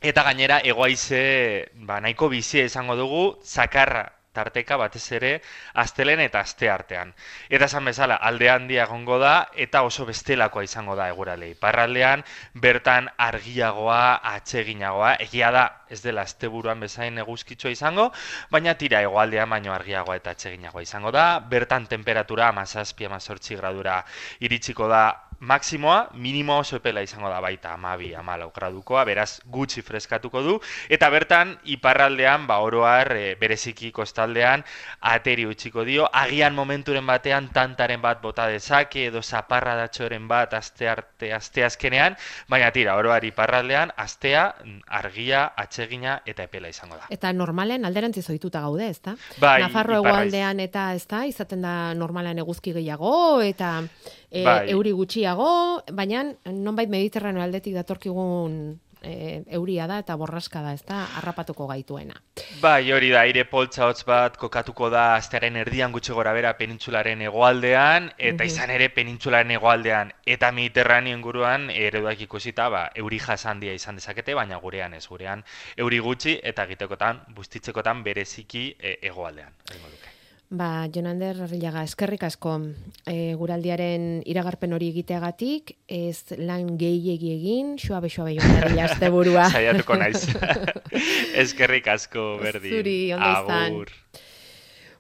Eta gainera egoaize ba, nahiko bizia izango dugu, zakarra tarteka batez ere astelen eta aste artean. Eta esan bezala, alde handia egongo da eta oso bestelakoa izango da eguralei. Parraldean bertan argiagoa, atseginagoa, egia da ez dela asteburuan bezain eguzkitxoa izango, baina tira hegoaldean baino argiagoa eta atseginagoa izango da. Bertan temperatura 17 18 gradura iritsiko da Maximoa, minimo oso epela izango da baita amabi, amalau gradukoa, beraz gutxi freskatuko du, eta bertan iparraldean, ba oroar, e, bereziki kostaldean, ateri utziko dio, agian momenturen batean tantaren bat bota dezake, edo zaparra datxoren bat aste arte, aste azkenean, baina tira, oroar iparraldean, astea, mm, argia, atsegina eta epela izango da. Eta normalean alderantziz ohituta gaude, ezta? Bai, Nafarro hegoaldean eta ezta, izaten da normalean eguzki gehiago eta e, Bai. euri gutxiago, baina nonbait mediterraneo aldetik datorkigun e, euria da eta borraska da, ezta, harrapatuko gaituena. Bai, hori da, aire poltsa hotz bat kokatuko da astearen erdian gutxi gora bera penintsularen hegoaldean, eta Mhm. izan ere penintsularen hegoaldean eta mediterraneo inguruan ereduak ikusita, ba, euri jasandia izan dezakete, baina gurean ez, gurean euri gutxi eta egitekotan, bustitzekotan bereziki e, hegoaldean. egingo luke. Ba, Jonander Arrillaga, eskerrik asko e, guraldiaren iragarpen hori egiteagatik, ez lan gehiegi egin, suabe suabe joan asteburua. Saiatuko naiz. Eskerrik asko, berdin. Zuri, ondo izan. Agur.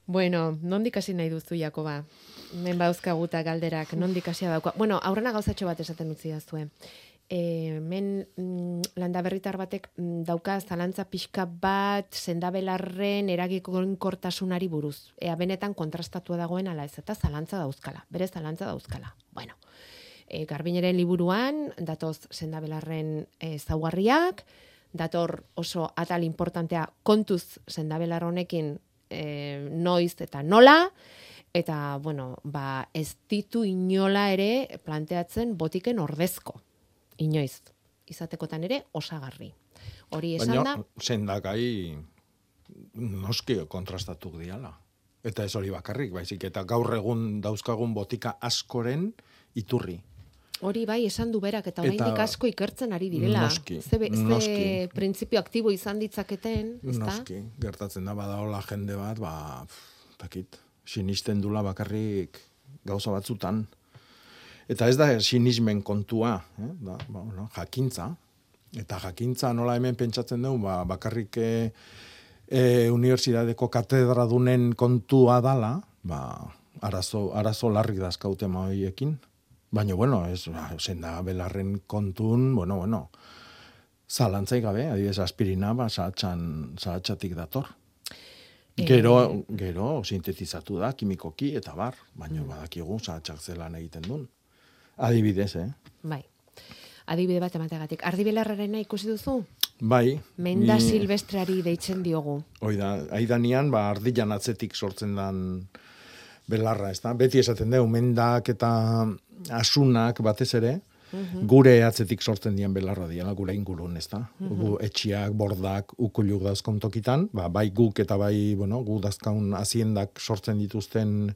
Bueno, nondik hasi nahi duzu, Jakoba? Hemen bauzkaguta galderak, nondik hasia dauka. Bueno, aurrena gauzatxo bat esaten utzi dazue. E, men mm, landaberritar batek mm, dauka zalantza pixka bat sendabelarren eragikonkortasunari buruz. Ea benetan kontrastatua dagoen ala ez eta zalantza dauzkala. Bere zalantza dauzkala. Bueno, e, garbineren liburuan datoz sendabelarren e, zaugarriak, dator oso atal importantea kontuz sendabelar honekin e, noiz eta nola, eta, bueno, ba, ez ditu inola ere planteatzen botiken ordezko, inoiz, izatekotan ere osagarri. Hori esan da, Baina, sendakai noski kontrastatuk diala. Eta ez hori bakarrik, baizik, eta gaur egun dauzkagun botika askoren iturri. hori bai esan du berak, eta oraindik asko ikertzen ari direla. Noski, ze, be- ze noski. printzipio aktibo izan ditzaketen, ezta? Noski, gertatzen da badaola jende bat, ba, pff, dakit, sinisten dula bakarrik gauza batzutan. Eta ez da sinismen kontua, eh? da, ba, bueno, jakintza. Eta jakintza nola hemen pentsatzen dugu, ba, bakarrik e, e, unibertsitateko katedradunen kontua dala, ba, arazo, arazo larrik dazkaute hoiekin. Baina, bueno, ez, ba, senda belarren kontun, bueno, bueno, zalantzai gabe, adibidez aspirina, ba, zahatxan, zahatxatik dator. Eh, Gero, gero, sintetizatu da, kimikoki, eta bar, baina badakigu zahatxak zelan egiten duen. Adibidez, eh? Bai. Adibide bat emategatik. Ardibelarrarena ikusi duzu? Bai. Menda ni- silvestreari deitzen diogu. Hoi da, aidanean, ba, ardilan atzetik sortzen dan belarra, ez da? Beti esaten dugu, mendak eta asunak batez ere, gure atzetik sortzen dien belarra diela, gure ingurun, ez da? Gu etxiak, bordak, ukuluk dauzkon tokitan, ba, bai guk eta bai, bueno, gu dazkaun aziendak sortzen dituzten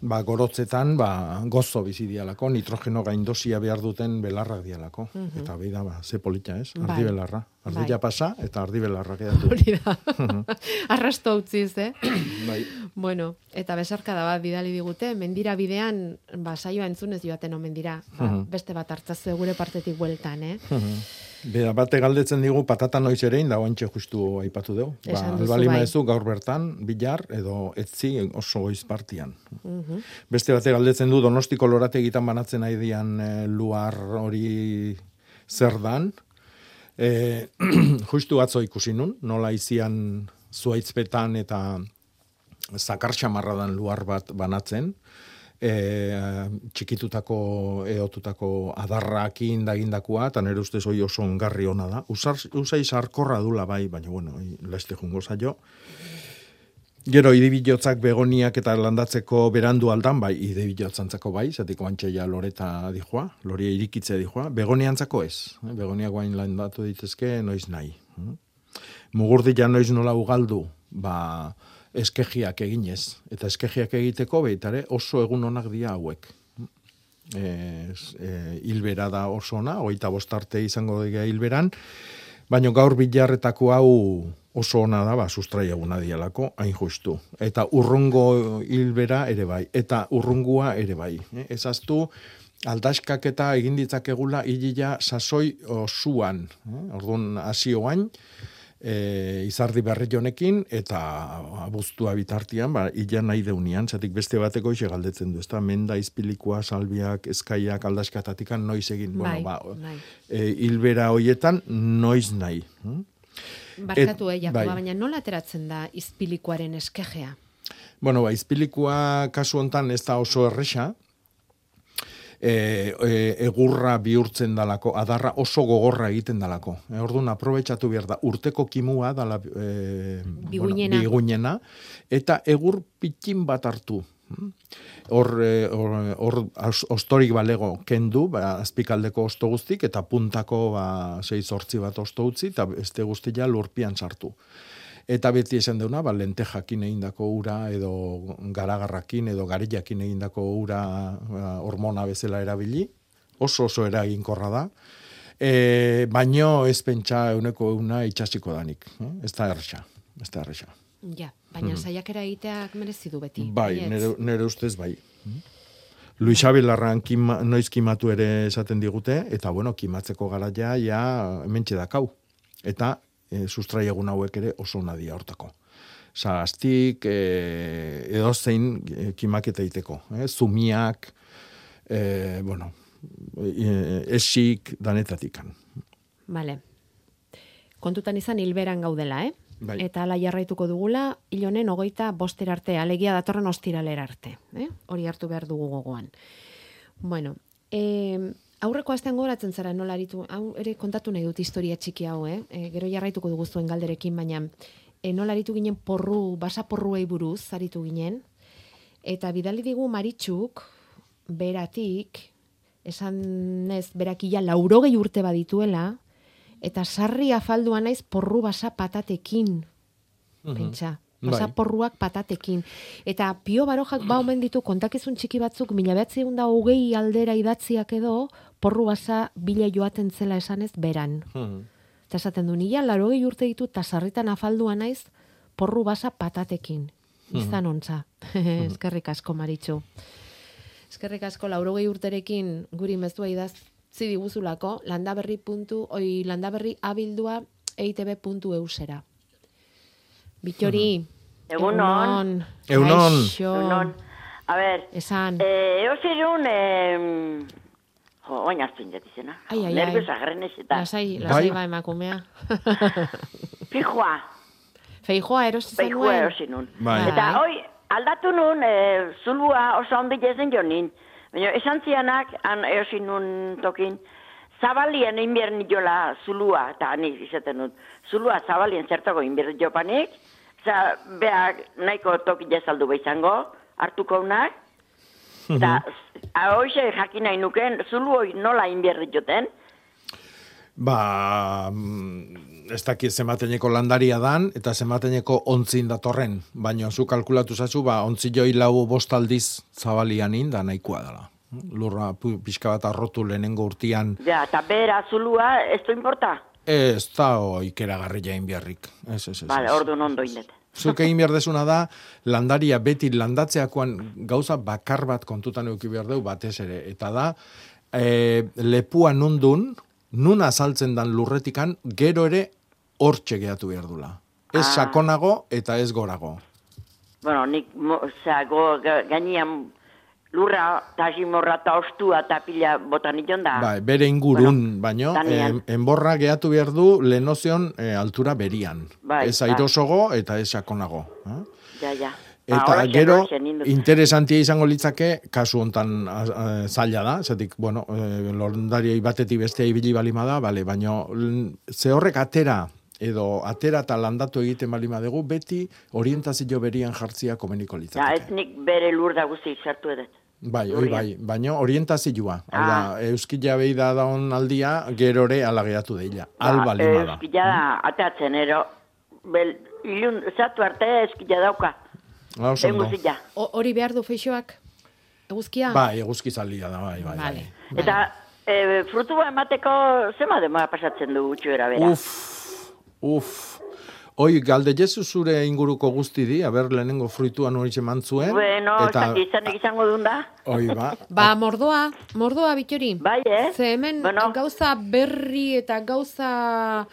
ba, gorotzetan, ba, gozo bizi dialako, nitrogeno gaindosia behar duten belarrak dialako. Eta bai da, ba, ze polita, ez? Ardi Bai. belarra. Ardila Bai. pasa eta ardi belarra quedatu. Hori da. Arrasto utziz, eh? bai. Bueno, eta besarkada bat bidali digute, mendira bidean, ba, saioa entzunez joaten omen dira. Ba, Mhm. beste bat hartzazu gure partetik bueltan, eh? Bera, bate galdetzen digu patata noiz erein, da oantxe justu aipatu dugu. Ba, Esan duzu, albali bai. maezu gaur bertan, bilar, edo etzi oso goiz partian. Mhm. Beste bate galdetzen du, donostiko lorategitan banatzen nahi dian eh, luar hori zer dan. E, justu atzo ikusi nun, nola izian zuaitzpetan eta zakar xamarra dan luar bat banatzen, e, txikitutako, eotutako adarrakin dagindakoa, eta nire ustez hoi oso ongarri ona da. Usar, usai sarkorra dula bai, baina bueno, hoi laste jungo zaio. Gero, idibilotzak begoniak eta landatzeko berandu aldan, bai, idibilotzantzako bai, zatiko antxeia loreta dijoa, loria irikitzea dijoa, begoniantzako ez. Begoniak guain landatu ditezke, noiz nahi. Mm? Mugurdila noiz nola ugaldu, ba, eskegiak eginez. Eta eskegiak egiteko, behitare, oso egun onak dia hauek. E, e, hilbera da oso ona, hogeita bostarte izango dira hilberan, baina gaur bilarretako hau oso ona da, ba, sustrai dialako, hain justu. Eta urrungo hilbera ere bai, eta urrungua ere bai. Eh? Ezaztu, aldaskak eta egin ditzakegula hilila sasoi osuan. Eh? Orduan, hasi oain, e, izardi berri honekin eta abuztua bitartian, ba, ila nahi deunian, zatik beste bateko ise galdetzen du, ezta menda izpilikoa, salbiak, eskaiak, aldaskatatikan noiz egin, Bai, bueno, ba, bai. e, hilbera hoietan noiz nahi. hm? Barkatu, Et- eh, Jakoba, bai. baina nola ateratzen da izpilikoaren eskegea? Bueno, ba, izpilikoa kasu hontan ez da oso erresa, e, e, egurra bihurtzen dalako, adarra oso gogorra egiten dalako. E, orduan, aprobetxatu behar da, urteko kimua dala e, Biguinena. Bueno, biguinena, eta egur pitin bat hartu. Hor, e, hor, hor os- ostorik balego kendu, ba, azpikaldeko osto guztik, eta puntako ba, sei zortzi bat osto utzi, eta beste guztia lurpian sartu. Eta beti esan deuna, ba, lentejakin egindako ura, edo garagarrakin, edo garillakin egindako ura ba, hormona bezala erabili, oso oso eraginkorra da, e, baino ez pentsa euneko euna itxasiko danik, eh? ez da erresa, ez da erresa. Ja, baina Mhm. saiakera egiteak merezi du beti. Bai, nere, nere ustez bai. Luis Abelarran kima, noiz kimatu ere esaten digute, eta bueno, kimatzeko garaia ja hementxe dakau. Eta e, sustrai egun hauek ere oso nadia hortako. Sagaztik, e, edo zein e, kimaketa egiteko. Eh? Zumiak, e, bueno, e, esik danetatikan. Vale. Kontutan izan hilberan gaudela, eh? Bai. Eta ala jarraituko dugula, hilonen ogoita boster arte, alegia datorren ostiralera arte. Eh? Hori hartu behar dugu gogoan. Bueno, e, aurreko astean goratzen zara nola aritu, hau ere kontatu nahi dut historia txiki hau, eh? E, gero jarraituko dugu zuen galderekin, baina e, nola aritu ginen porru, basa porruei buruz aritu ginen, eta bidali digu maritxuk, beratik, esan ez, berak ia laurogei urte badituela, eta sarri afaldua naiz porru basa patatekin, pentsa. Basa Bai. patatekin. Eta Pio Barojak ba omen ditu kontakizun txiki batzuk, mila behatziehun da hogei aldera idatziak edo, porru basa bila joaten zela esanez beran. Eta esaten du, nila larogei urte ditu, eta sarritan afaldua naiz, porru basa patatekin. Izan ontza. Eskerrik asko, Maritxu. Eskerrik asko, laurogei urterekin guri mezua idazzi diguzulako, landaberri puntu, oi, landaberri abildua eitb.eusera. Bitori, Egunon. Egunon. Kaixo. Egunon. A ver, Esan. eh, eosirun, eh, jo, oin hartu indet izena. Ai, ai, ai. Nervios agrenes eta. Lasai, lasai Bai. ba emakumea. Fijoa, Feijoa erosi zenuen. eosinun. Bai. Eta hoi, aldatu nun, eh, zulua oso ondi jezen jo nin. Baina esan zianak, han eosin nun tokin, zabalien inbierni jola zulua, eta nik izaten dut, zulua zabalien zertako inbierni jopanik, za, beak nahiko toki jazaldu behizango, hartuko unak, eta hoxe jakin nahi nuken, zulu hoi nola inbierni joten, Ba, mm, ez dakit zemateneko landaria dan, eta zemateneko ontzin datorren. Baina zu kalkulatu zazu, ba, ontzi joi lau bostaldiz zabalianin, da nahikoa dela. Lurra pixka bat arrotu lehenengo urtian, ja, eta bera zulua, ez du importa? ez da ikeragarri jain biarrik. Ez, ez, ez. Bale, ordu ondo indet. Zuk egin behar desuna da, landaria beti landatzeakoan gauza bakar bat kontutan euki behar deu batez ere. Eta da, e, lepua nundun, nun azaltzen dan lurretikan, gero ere hortxe gehatu behar dula. Ez Ah. sakonago eta ez gorago. Bueno, nik, mo, zera, go, ga- gainean lurra, tasimorra, eta ostua, eta pila botan nion da. Bai, bere ingurun, baino, danean. eh, enborra gehatu behar du lehenozion eh, altura berian. Bai, ez bai. airosogo eta ez sakonago. Eh? Ja, ja. Eta Ba, gero, interesantia izango litzake, kasu hontan zaila da, zetik, bueno, e, lorndariei batetik bestea ibili balima da, bale, baina ze horrek atera, edo atera eta landatu egiten balima dugu, beti orientazio berian jartzia komeniko litzake. Ja, ez nik bere lur da guzti sartu edet. Bai, oi bai, baina orientazioa. Ah. da, euskila behi da daun aldia, gero ere alageatu deila. Alba lima da. Eskila da, atatzen, ero, bel, ilun, zatu arte eskila dauka. Ah, oso ondo. Enguzila. O- Hori behar du feixoak? Eguzkia? Bai, eguzki zalia da, bai, bai. Vale. Eta, e, frutua emateko, zema demora pasatzen du utxuera bera? Uf, uf. Oi, galde jesu zure inguruko guzti di, aber lehenengo fruituan hori eman zuen. Bueno, eta, izan izango duen da. oi, ba, Ba, mordoa, mordoa bitori. Bai, eh? Ze hemen gauza berri eta gauza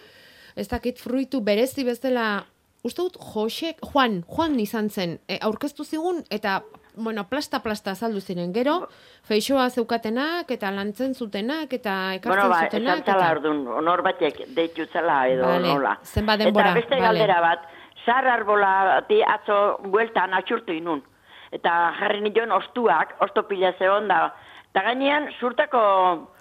ez dakit fruitu berezi bezala uste dut Josek, Juan, Juan izan zen, e, aurkeztu zigun eta bueno, plasta-plasta azaldu ziren gero, feixoa zeukatenak eta lantzen zutenak eta ekartzen Bueno, ba, zutenak. esan tala orduan, honor batek deitu zala edo Vale, nola. zenbat denbora, Eta beste vale. galdera bat, zar arbola ti atzo bueltan atxurtu inun. Eta jarri nion ostuak, osto pila zehon da. Eta gainean, zurtako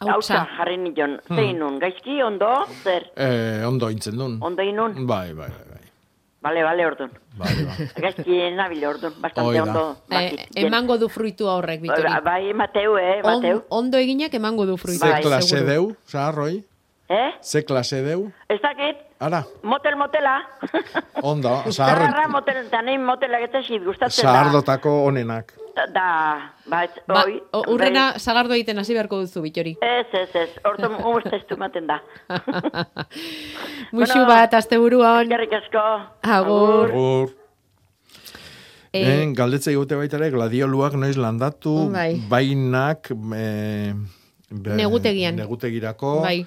Hautsa. jarri nion. Hmm. Zein nun, gaizki, ondo, zer, eh, ondo intzen duen. ondo inun. Bai, bai, bai. Bai. Bale, bale, orduan. Bai, ba. Gaizki nabil orduan, bastante ondo. Eh, emango du fruitua horrek, bitori. Ba- Bai, Mateu, eh, Mateu. On, ondo eginak emango du fruitua. Ze klase seguru. deu, zaharroi? Eh? Ze klase deu? Ez dakit, Ara, motel motela. ondo, Zaharra zahar, motel, eta nahi motelak eta zit gustatzen da. zahardotako onenak. Da, da, ba, Ba, oi, urrena sagardo egiten hasi beharko duzu, bitori. Ez, ez, ez, ordu umuztestu maten da. Muxu bat, asteburu hon. Eskerrik asko. Agur. Agur. Eh, Eh, galdetze egote baita ere, gladioluak noiz landatu, Bai. bainak... Eh, be- Negutegian. Negutegirako. Bai.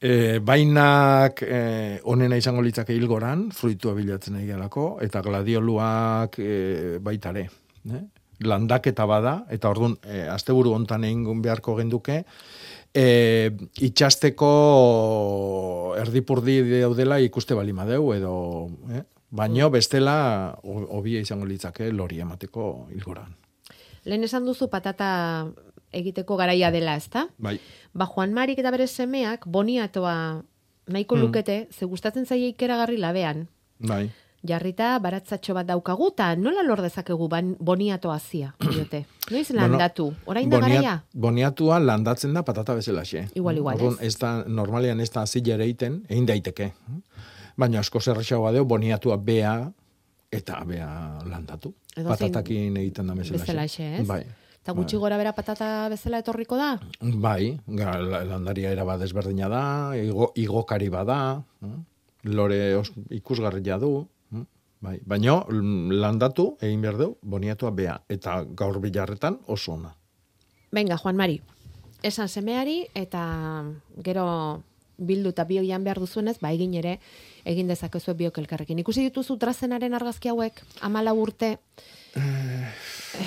E, bainak e, onena izango litzake hilgoran, fruitua bilatzen egialako, eta gladioluak e, baitare. Ne? Landaketa bada, eta orduan, e, asteburu hontan egin beharko genduke, e, itxasteko erdipurdi daudela ikuste balima deu, edo, eh? baino bestela ho- hobia izango litzake lori emateko hilgoran. Lehen esan duzu patata egiteko garaia dela, ezta? Bai. Ba, Juan Marik eta bere semeak boniatoa nahiko Mm. lukete, ze gustatzen zaie ikeragarri labean. Bai. Jarrita baratzatxo bat daukagu, eta nola lor dezakegu ban, boniatoa zia, diote. Noiz Bueno, landatu? Orain da Boniat- garaia? Boniatua landatzen da patata bezala xe. Igual, igual, Orduan, ez? ez da, normalean ez da azila ere egiten, egin daiteke. Baina asko zerrexagoa deu, boniatua bea eta bea landatu. Edo Patatakin egiten da bezala Bezalaxe, ez? Bai. Eta gutxi gora bera patata bezala etorriko da? Bai, landaria era bat desberdina da, igo, igokari bada, lore os, ikusgarria du? Bai. baina mm, landatu egin behar du, boniatua bea, eta gaur bilarretan oso ona. Venga, Juan Mari, esan semeari eta gero bildu eta bioian behar duzuenez, ba egin ere egin dezakezu biok elkarrekin. Ikusi dituzu trazenaren argazki hauek, amala urte,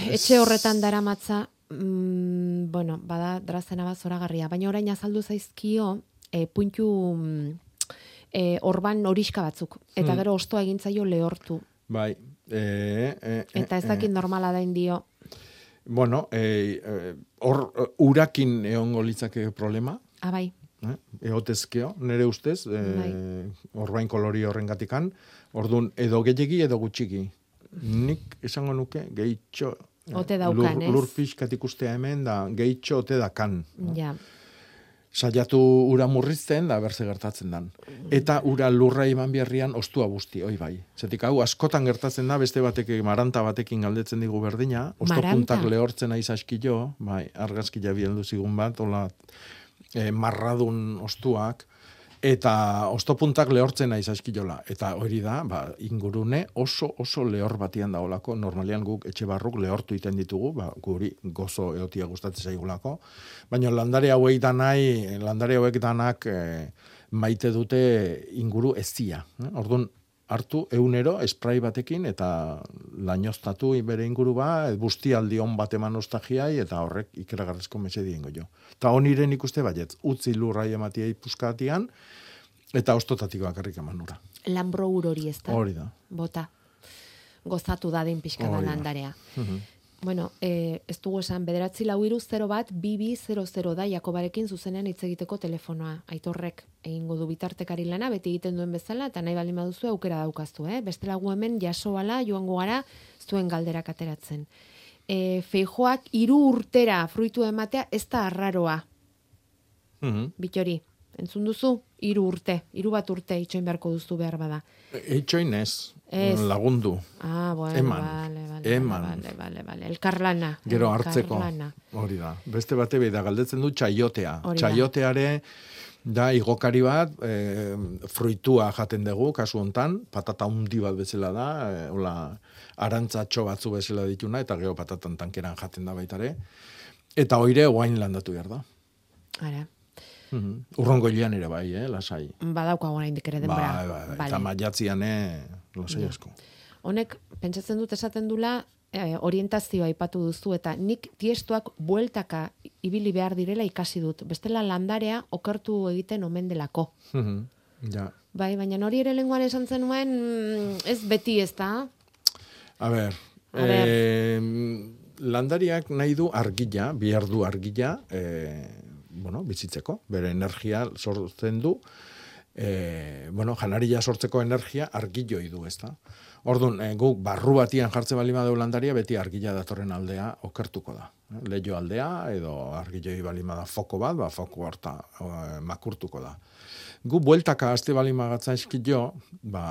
etxe horretan daramatza, mm, bueno, bada drazena bat zoragarria, baina orain azaldu zaizkio e, puntu mm, e, orban horiska batzuk, eta Hmm. gero ostoa egin zaio lehortu. Bai, e, e, e, Eta ez dakit normala da dio. Bueno, eh, eh, hor urakin egongo litzake problema, Ah, bai. Eh? Eotezkeo, nire ustez, e, Bai. orbain kolori horrengatikan, orduan edo gehiegi edo gutxiki. Nik esango nuke gehitxo eh, Ote daukan, lur, ez? lur pixkat ikustea hemen da gehitxo ote dakan. Ja. Saiatu ura murrizten da berze gertatzen dan. Eta ura lurra iman biherrian ostua busti, oi bai. Zetik hau askotan gertatzen da beste batek maranta batekin galdetzen digu berdina, ostopuntak lehortzen aiz askilo, bai, argazkila bieldu zigun bat, hola e, marradun ostuak, eta ostopuntak lehortzen aiz askilola. Eta hori da, ba, ingurune oso oso lehor batian daolako, normalian guk etxe barruk lehortu iten ditugu, ba, guri gozo eotia gustatzen zaigulako, baina landare hauek danai, landare hauek danak e, maite dute inguru ezia. Eh? Orduan, hartu eunero esprai batekin eta lainoztatu bere inguru ba, bustialdi on bat eman ostagiai eta horrek ikeragarrezko mese diengo jo. Eta honiren ikuste baietz, utzi lurrai ematiei puskatian eta ostotatik bakarrik eman nura. Lambro hori ez da. Hori da. Bota. Gozatu dadin pixka da Hori da. landarea. Bueno, e, ez dugu esan, bederatzi lau iru 0 bat, bibi 00 da, Jakobarekin zuzenean hitz egiteko telefonoa. Aitorrek egingo du bitartekari lana, beti egiten duen bezala, eta nahi bali baduzu aukera daukaztu, eh? Beste lagu hemen jasoala joango gara zuen galderak ateratzen. E, feijoak hiru urtera fruitu ematea ez da arraroa, Mhm. bitori. Entzun duzu? Hiru urte, hiru bat urte itxoin beharko duzu behar bada. Eitxoin ez, Ez. lagundu. Ah, bueno, Eman. vale, vale, Eman. vale, vale, vale. Elkarlana. Gero hartzeko. Hori da. Beste bate bai da galdetzen du txaiotea. Hori. Txaioteare da igokari bat, e, fruitua jaten dugu, kasu hontan, patata undi bat bezala da, e, hola, arantzatxo batzu bezala dituna, eta gero patatan tankeran jaten da baitare. Eta hoire guain landatu behar da. Ara, Mhm. Urrongo hilean ere bai, eh, lasai. badaukago oraindik ere denbora. Bai, bai, bai. Vale. Eta maiatzian, eh, lasai asko. Honek, pentsatzen dut esaten dula, eh, orientazioa aipatu duzu, eta nik tiestuak bueltaka ibili behar direla ikasi dut. Bestela landarea okertu egiten omen delako. Mhm. Ja. Bai, baina hori ere lenguan esan zenuen, mm, ez beti ez da. A ber, A ber. eh, landariak nahi du argila, bihar du argila, eh, bueno, bizitzeko, bere energia sortzen du, eh, bueno, janaria sortzeko energia argilloi du, ezta? Orduan, eh, guk barru batian jartzen bali badeu landaria, beti argila datorren aldea okertuko da. Leio aldea, edo argilloi bali bada foko bat, ba, foko horta eh, makurtuko da. Gu bueltaka aste bali magatza eskillo, ba,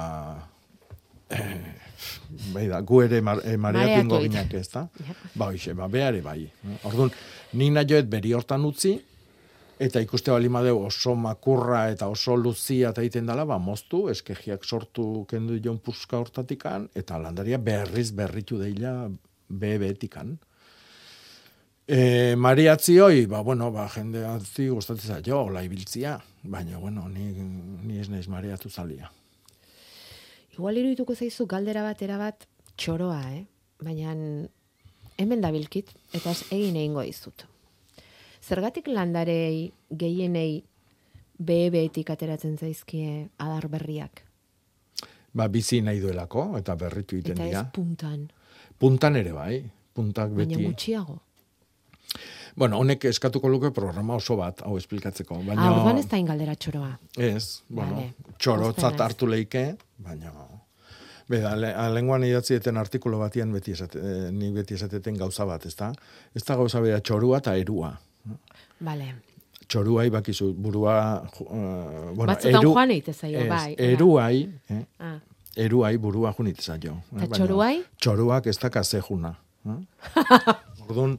eh, bai da, gu ere mar, eh, mareatu ingo ginak ez da? Ba, hoxe, ba, beare bai. Orduan, nik nahi joet beri hortan utzi, eta ikuste bali madeu oso makurra eta oso luzia eta egiten dela, ba, moztu, eskegiak sortu kendu jon puska hortatikan, eta landaria berriz berritu deila bebetikan. E, mariatzi hoi, ba, bueno, ba, jende atzi gustatzen zaio, hola ibiltzia, baina, bueno, ni, ni ez naiz mareatu zalia. Igual irudituko zaizu galdera bat erabat txoroa, eh? Baina hemen dabilkit, eta ez egin egingo dizut. Zergatik landarei gehienei behebeetik ateratzen zaizkie adar berriak? Ba, bizi nahi duelako, eta berritu egiten Eta ez dira. puntan, Puntan ere bai, puntak baina beti. gutxiago. Bueno, honek eskatuko luke programa oso bat, hau esplikatzeko. Baina, Ah, orduan ez da ingaldera txoroa. Ez, bueno, Vale. txorotzat hartu leike, baina... Beda, le, lenguan idatzieten artikulu batian beti esate, eh, ni beti esateten gauza bat, ez da? Ez da gauza bera txorua eta erua. Vale. Txoruai bakizu, burua... Uh, bueno, Batzutan joan egite zaio, ez, bai. Eruai, eh, Ah. eruai burua junit zaio. eh, Eta baina txoruai? Txoruak ez da kazejuna. Eh? Orduan,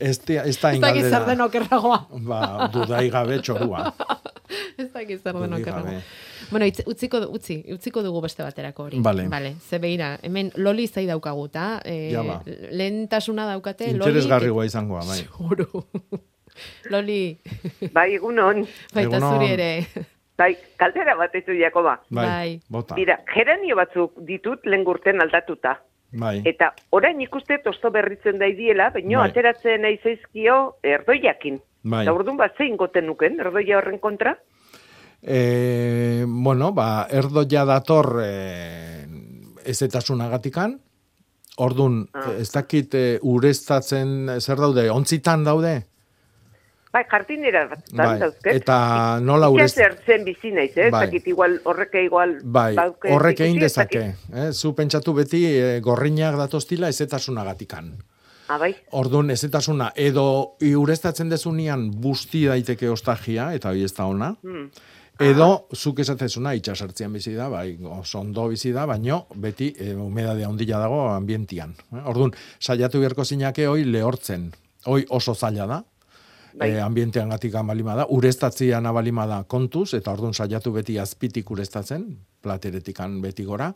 ez da, ez da Ez dakit zer den ingaldera. okerragoa. Ba, dudai gabe txorua. Ez dakit zer den Dudik okerragoa. Bueno, itz, utziko, utzi, utziko dugu beste baterako hori. Vale. Vale. Ze beira, hemen loli zai daukagu, ta? E, Ja ba. Lehentasuna daukate, loli... Interesgarrigoa izangoa, bai. Seguru. Loli, Bai, egunon. baita Egunon. zuri ere. Bai, kaldera bat ez du, Jakoba. Bai, Bai. bota. Dira, geranio batzuk ditut lengurten aldatuta. Bai. Eta orain ikuste tosto berritzen da idiela, baino Bai. ateratzen nahi zaizkio erdoiakin. Bai. Eta orduan bat zein goten nuken, erdoia horren kontra? E, bueno, ba, erdoia dator e, ezetasunagatikan, Ordun Ah. ez dakit e, ureztatzen zer daude, ontzitan daude? Bai, jardinera bat Bai, eta nola urez... Ikaz zen bizi naiz, eh? Bai. Zakit, igual, horreke igual... Bai, horrek egin dezake. Eh? Zu pentsatu beti e, gorrinak datostila ezetasunagatikan. Ah, bai. Orduan ezetasuna edo ureztatzen dezunean busti daiteke ostagia, eta hori ez da ona, Hmm. edo zuk esatezuna itxasartzian bizi da, bai, ondo bizi da, baino beti e, humedade handia dago ambientian. Eh? Orduan, saiatu beharko zinake hoi lehortzen. Hoi oso zaila da, Bai. e, ambientean gatik abalima da, ureztatzean abalima da kontuz, eta orduan saiatu beti azpitik ureztatzen, plateretikan beti gora.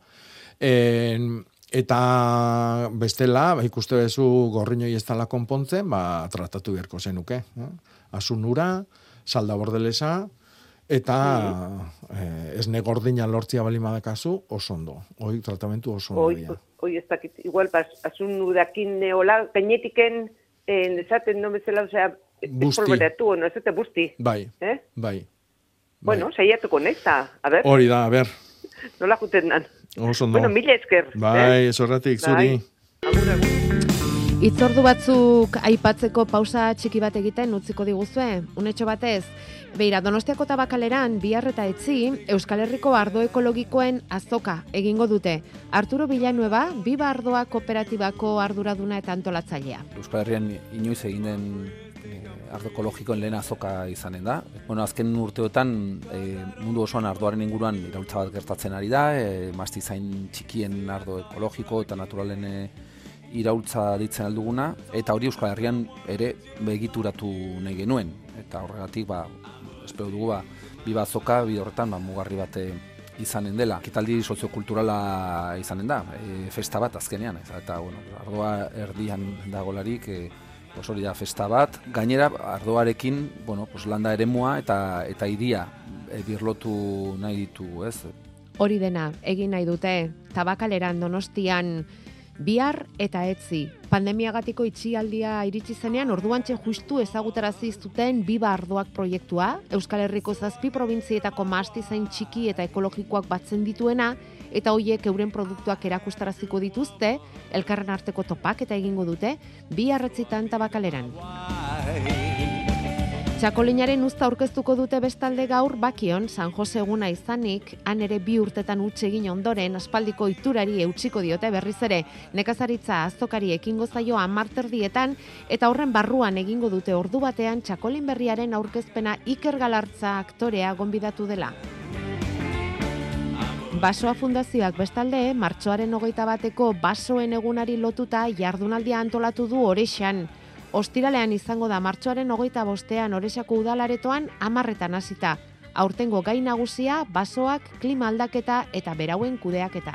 En, eta bestela, ba, ikuste bezu gorriñoi ez dala konpontzen, ba, tratatu beharko zenuke. Eh? Asunura, salda bordelesa, eta eh, esne gordina lortzia balima dakazu, oso ondo. Hoi tratamentu oso ondo. Oi, dira. oi, ez dakit, igual, pas, asun udakin neola, gainetiken, eh, esaten no bezala, osea, Busti. espolberatu, no, ez eta busti. Bai, Eh? bai. Bueno, saiatuko naiz, a ber, Hori da, a ber, nola juten dan. oso ondo. Bueno, mila esker. Bai, eh? zorratik, Bai. zuri. Itzordu batzuk aipatzeko pausa txiki bat egiten utziko diguzue, unetxo batez. Beira, Donostiako tabakaleran bihar eta etzi Euskal Herriko ardo ekologikoen azoka egingo dute. Arturo Villanueva, Biba Ardoa Kooperatibako arduraduna eta antolatzailea. Euskal Herrian inoiz egin den eh, ardo ekologikoen lehen azoka izanen da. Bueno, azken urteotan eh, mundu osoan ardoaren inguruan iraultza bat gertatzen ari da, eh, mastizain txikien ardo ekologiko eta naturalen eh, iraultza ditzen alduguna, eta hori Euskal Herrian ere begituratu nahi genuen. Eta horregatik, ba, espero dugu, ba, biba azoka, bide horretan, ba, mugarri bat izanen dela. Kitaldi soziokulturala izanen da, e, festa bat azkenean. Eta, bueno, ardoa erdian dagolarik, e, pues hori da festa bat. Gainera, ardoarekin, bueno, pues landa eremua eta eta iria e, birlotu nahi ditu, ez? Hori dena, egin nahi dute, tabakaleran donostian bihar eta etzi. Pandemiagatiko itxialdia iritsi zenean orduantxe justu ezagutarazi zuten Biba Ardoak proiektua, Euskal Herriko zazpi probintzietako mastizain txiki eta ekologikoak batzen dituena, eta hoiek euren produktuak erakustaraziko dituzte, elkarren arteko topak eta egingo dute, bi arretzitan tabakaleran. Txakolinaren usta aurkeztuko dute bestalde gaur bakion San Jose eguna izanik, han ere bi urtetan utxe egin ondoren aspaldiko iturari eutsiko diote berriz ere nekazaritza azokari ekingo zaio amarterdietan eta horren barruan egingo dute ordu batean Txakolin berriaren aurkezpena Iker Galartza aktorea gonbidatu dela. Basoa Fundazioak bestalde, martxoaren hogeita bateko basoen egunari lotuta jardunaldia antolatu du orexan. Ostiralean izango da martxoaren hogeita bostean orexako udalaretoan amarretan hasita. Aurtengo gai nagusia, basoak, klima aldaketa eta berauen kudeaketa.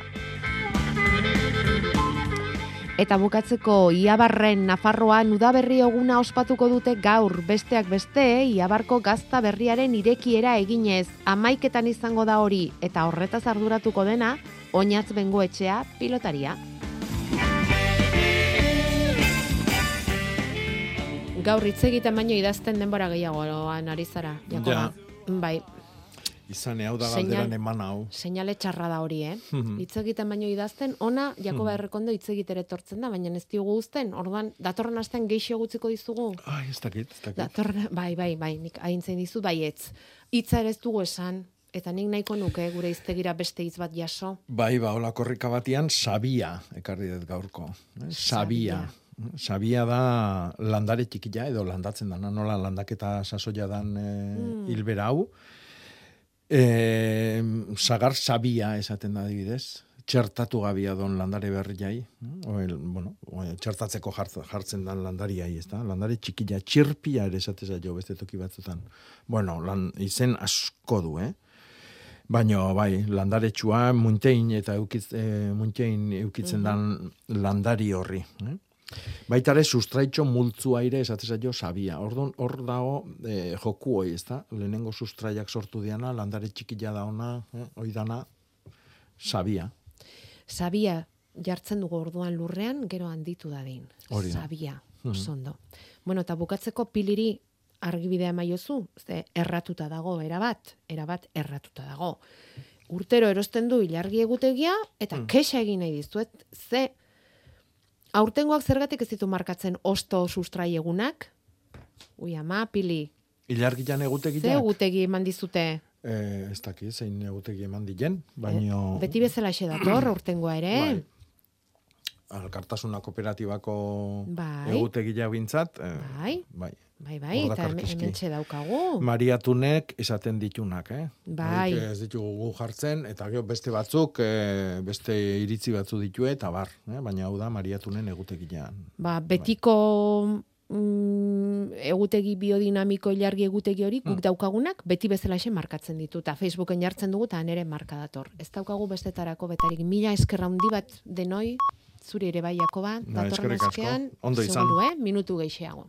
Eta bukatzeko Iabarren Nafarroan udaberri eguna ospatuko dute gaur besteak beste Iabarko gazta berriaren irekiera eginez amaiketan izango da hori eta horretaz arduratuko dena oinatz bengoetxea pilotaria. Gaur hitz egiten baino idazten denbora gehiagoan ari zara, Jakoba. Bai, Izan hau da galderan eman hau. seinale txarra da hori, eh? Mhm. Hitz egiten baino idazten, ona Jakoba Mhm. Errekondo hitz egitere etortzen da, baina ez diogu uzten. Orduan datorren astean geixo gutziko dizugu. Ai, ez dakit, ez dakit. Datorren, bai, bai, bai, nik agintzen dizut baietz. Hitza ere ez dugu esan, eta nik nahiko nuke gure hiztegira beste hitz bat jaso. Bai, ba, hola korrika batian, sabia, ekarri dut gaurko. Eh? Sabia. Sabia da landare txikila edo landatzen dana, nola landaketa sasoia dan e, Mm. hilbera hau. E, sagar sabia esaten da adibidez. Txertatu gabia don landare berriai. O el, bueno, o, txertatzeko jartzen, jartzen dan landariai, ez da? Landare txikila, txirpia ere esatez jo beste toki batzutan. Bueno, lan, izen asko du, eh? Baina, bai, landaretsua, muntein eta eukitz, e, muntein eukitzen dan landari horri. Eh? Baita ere, sustraitxo multzu aire esatez jo sabia. Ordon, hor dago e, joku hoi, ez da? Lehenengo sustraiak sortu diana, landare txikila da ona, eh? hoi dana, sabia. Sabia jartzen dugu orduan lurrean, gero handitu dadin. Hori da. Sabia, Mhm. oso ondo. Bueno, eta bukatzeko piliri argibidea maiozu, ze erratuta dago, erabat, erabat erratuta dago. Urtero erosten du ilargi egutegia, eta Hmm. kexa egin nahi dizuet, ze aurtengoak zergatik ez ditu markatzen osto sustrai egunak, Ui, ama, pili. Ilargian Ze egutegiak? egutegi eman dizute? Eh, ez dakit, zein egutegi eman diren, baino... Beti bezala dator, urtengoa ere. Bai. Alkartasuna kooperatibako Bai. egutegia bintzat, eh, Bai. bai. Bai, bai, eta hemen daukagu. Mariatunek esaten ditunak, eh? Bai. Horiek Ez ditugu gu jartzen, eta gero beste batzuk, eh, beste iritzi batzu ditue, eta bar, eh? baina hau da Mariatunen egutegian. Ba, betiko mm, egutegi biodinamiko ilargi egutegi hori Mm. guk daukagunak beti bezala markatzen ditu eta Facebooken jartzen dugu eta nere marka dator. Ez daukagu bestetarako betarik mila eskerra handi bat denoi zuri ere bai Jakoba Ba, datorren askean Ondo izan. seguru, eh? minutu geixeago.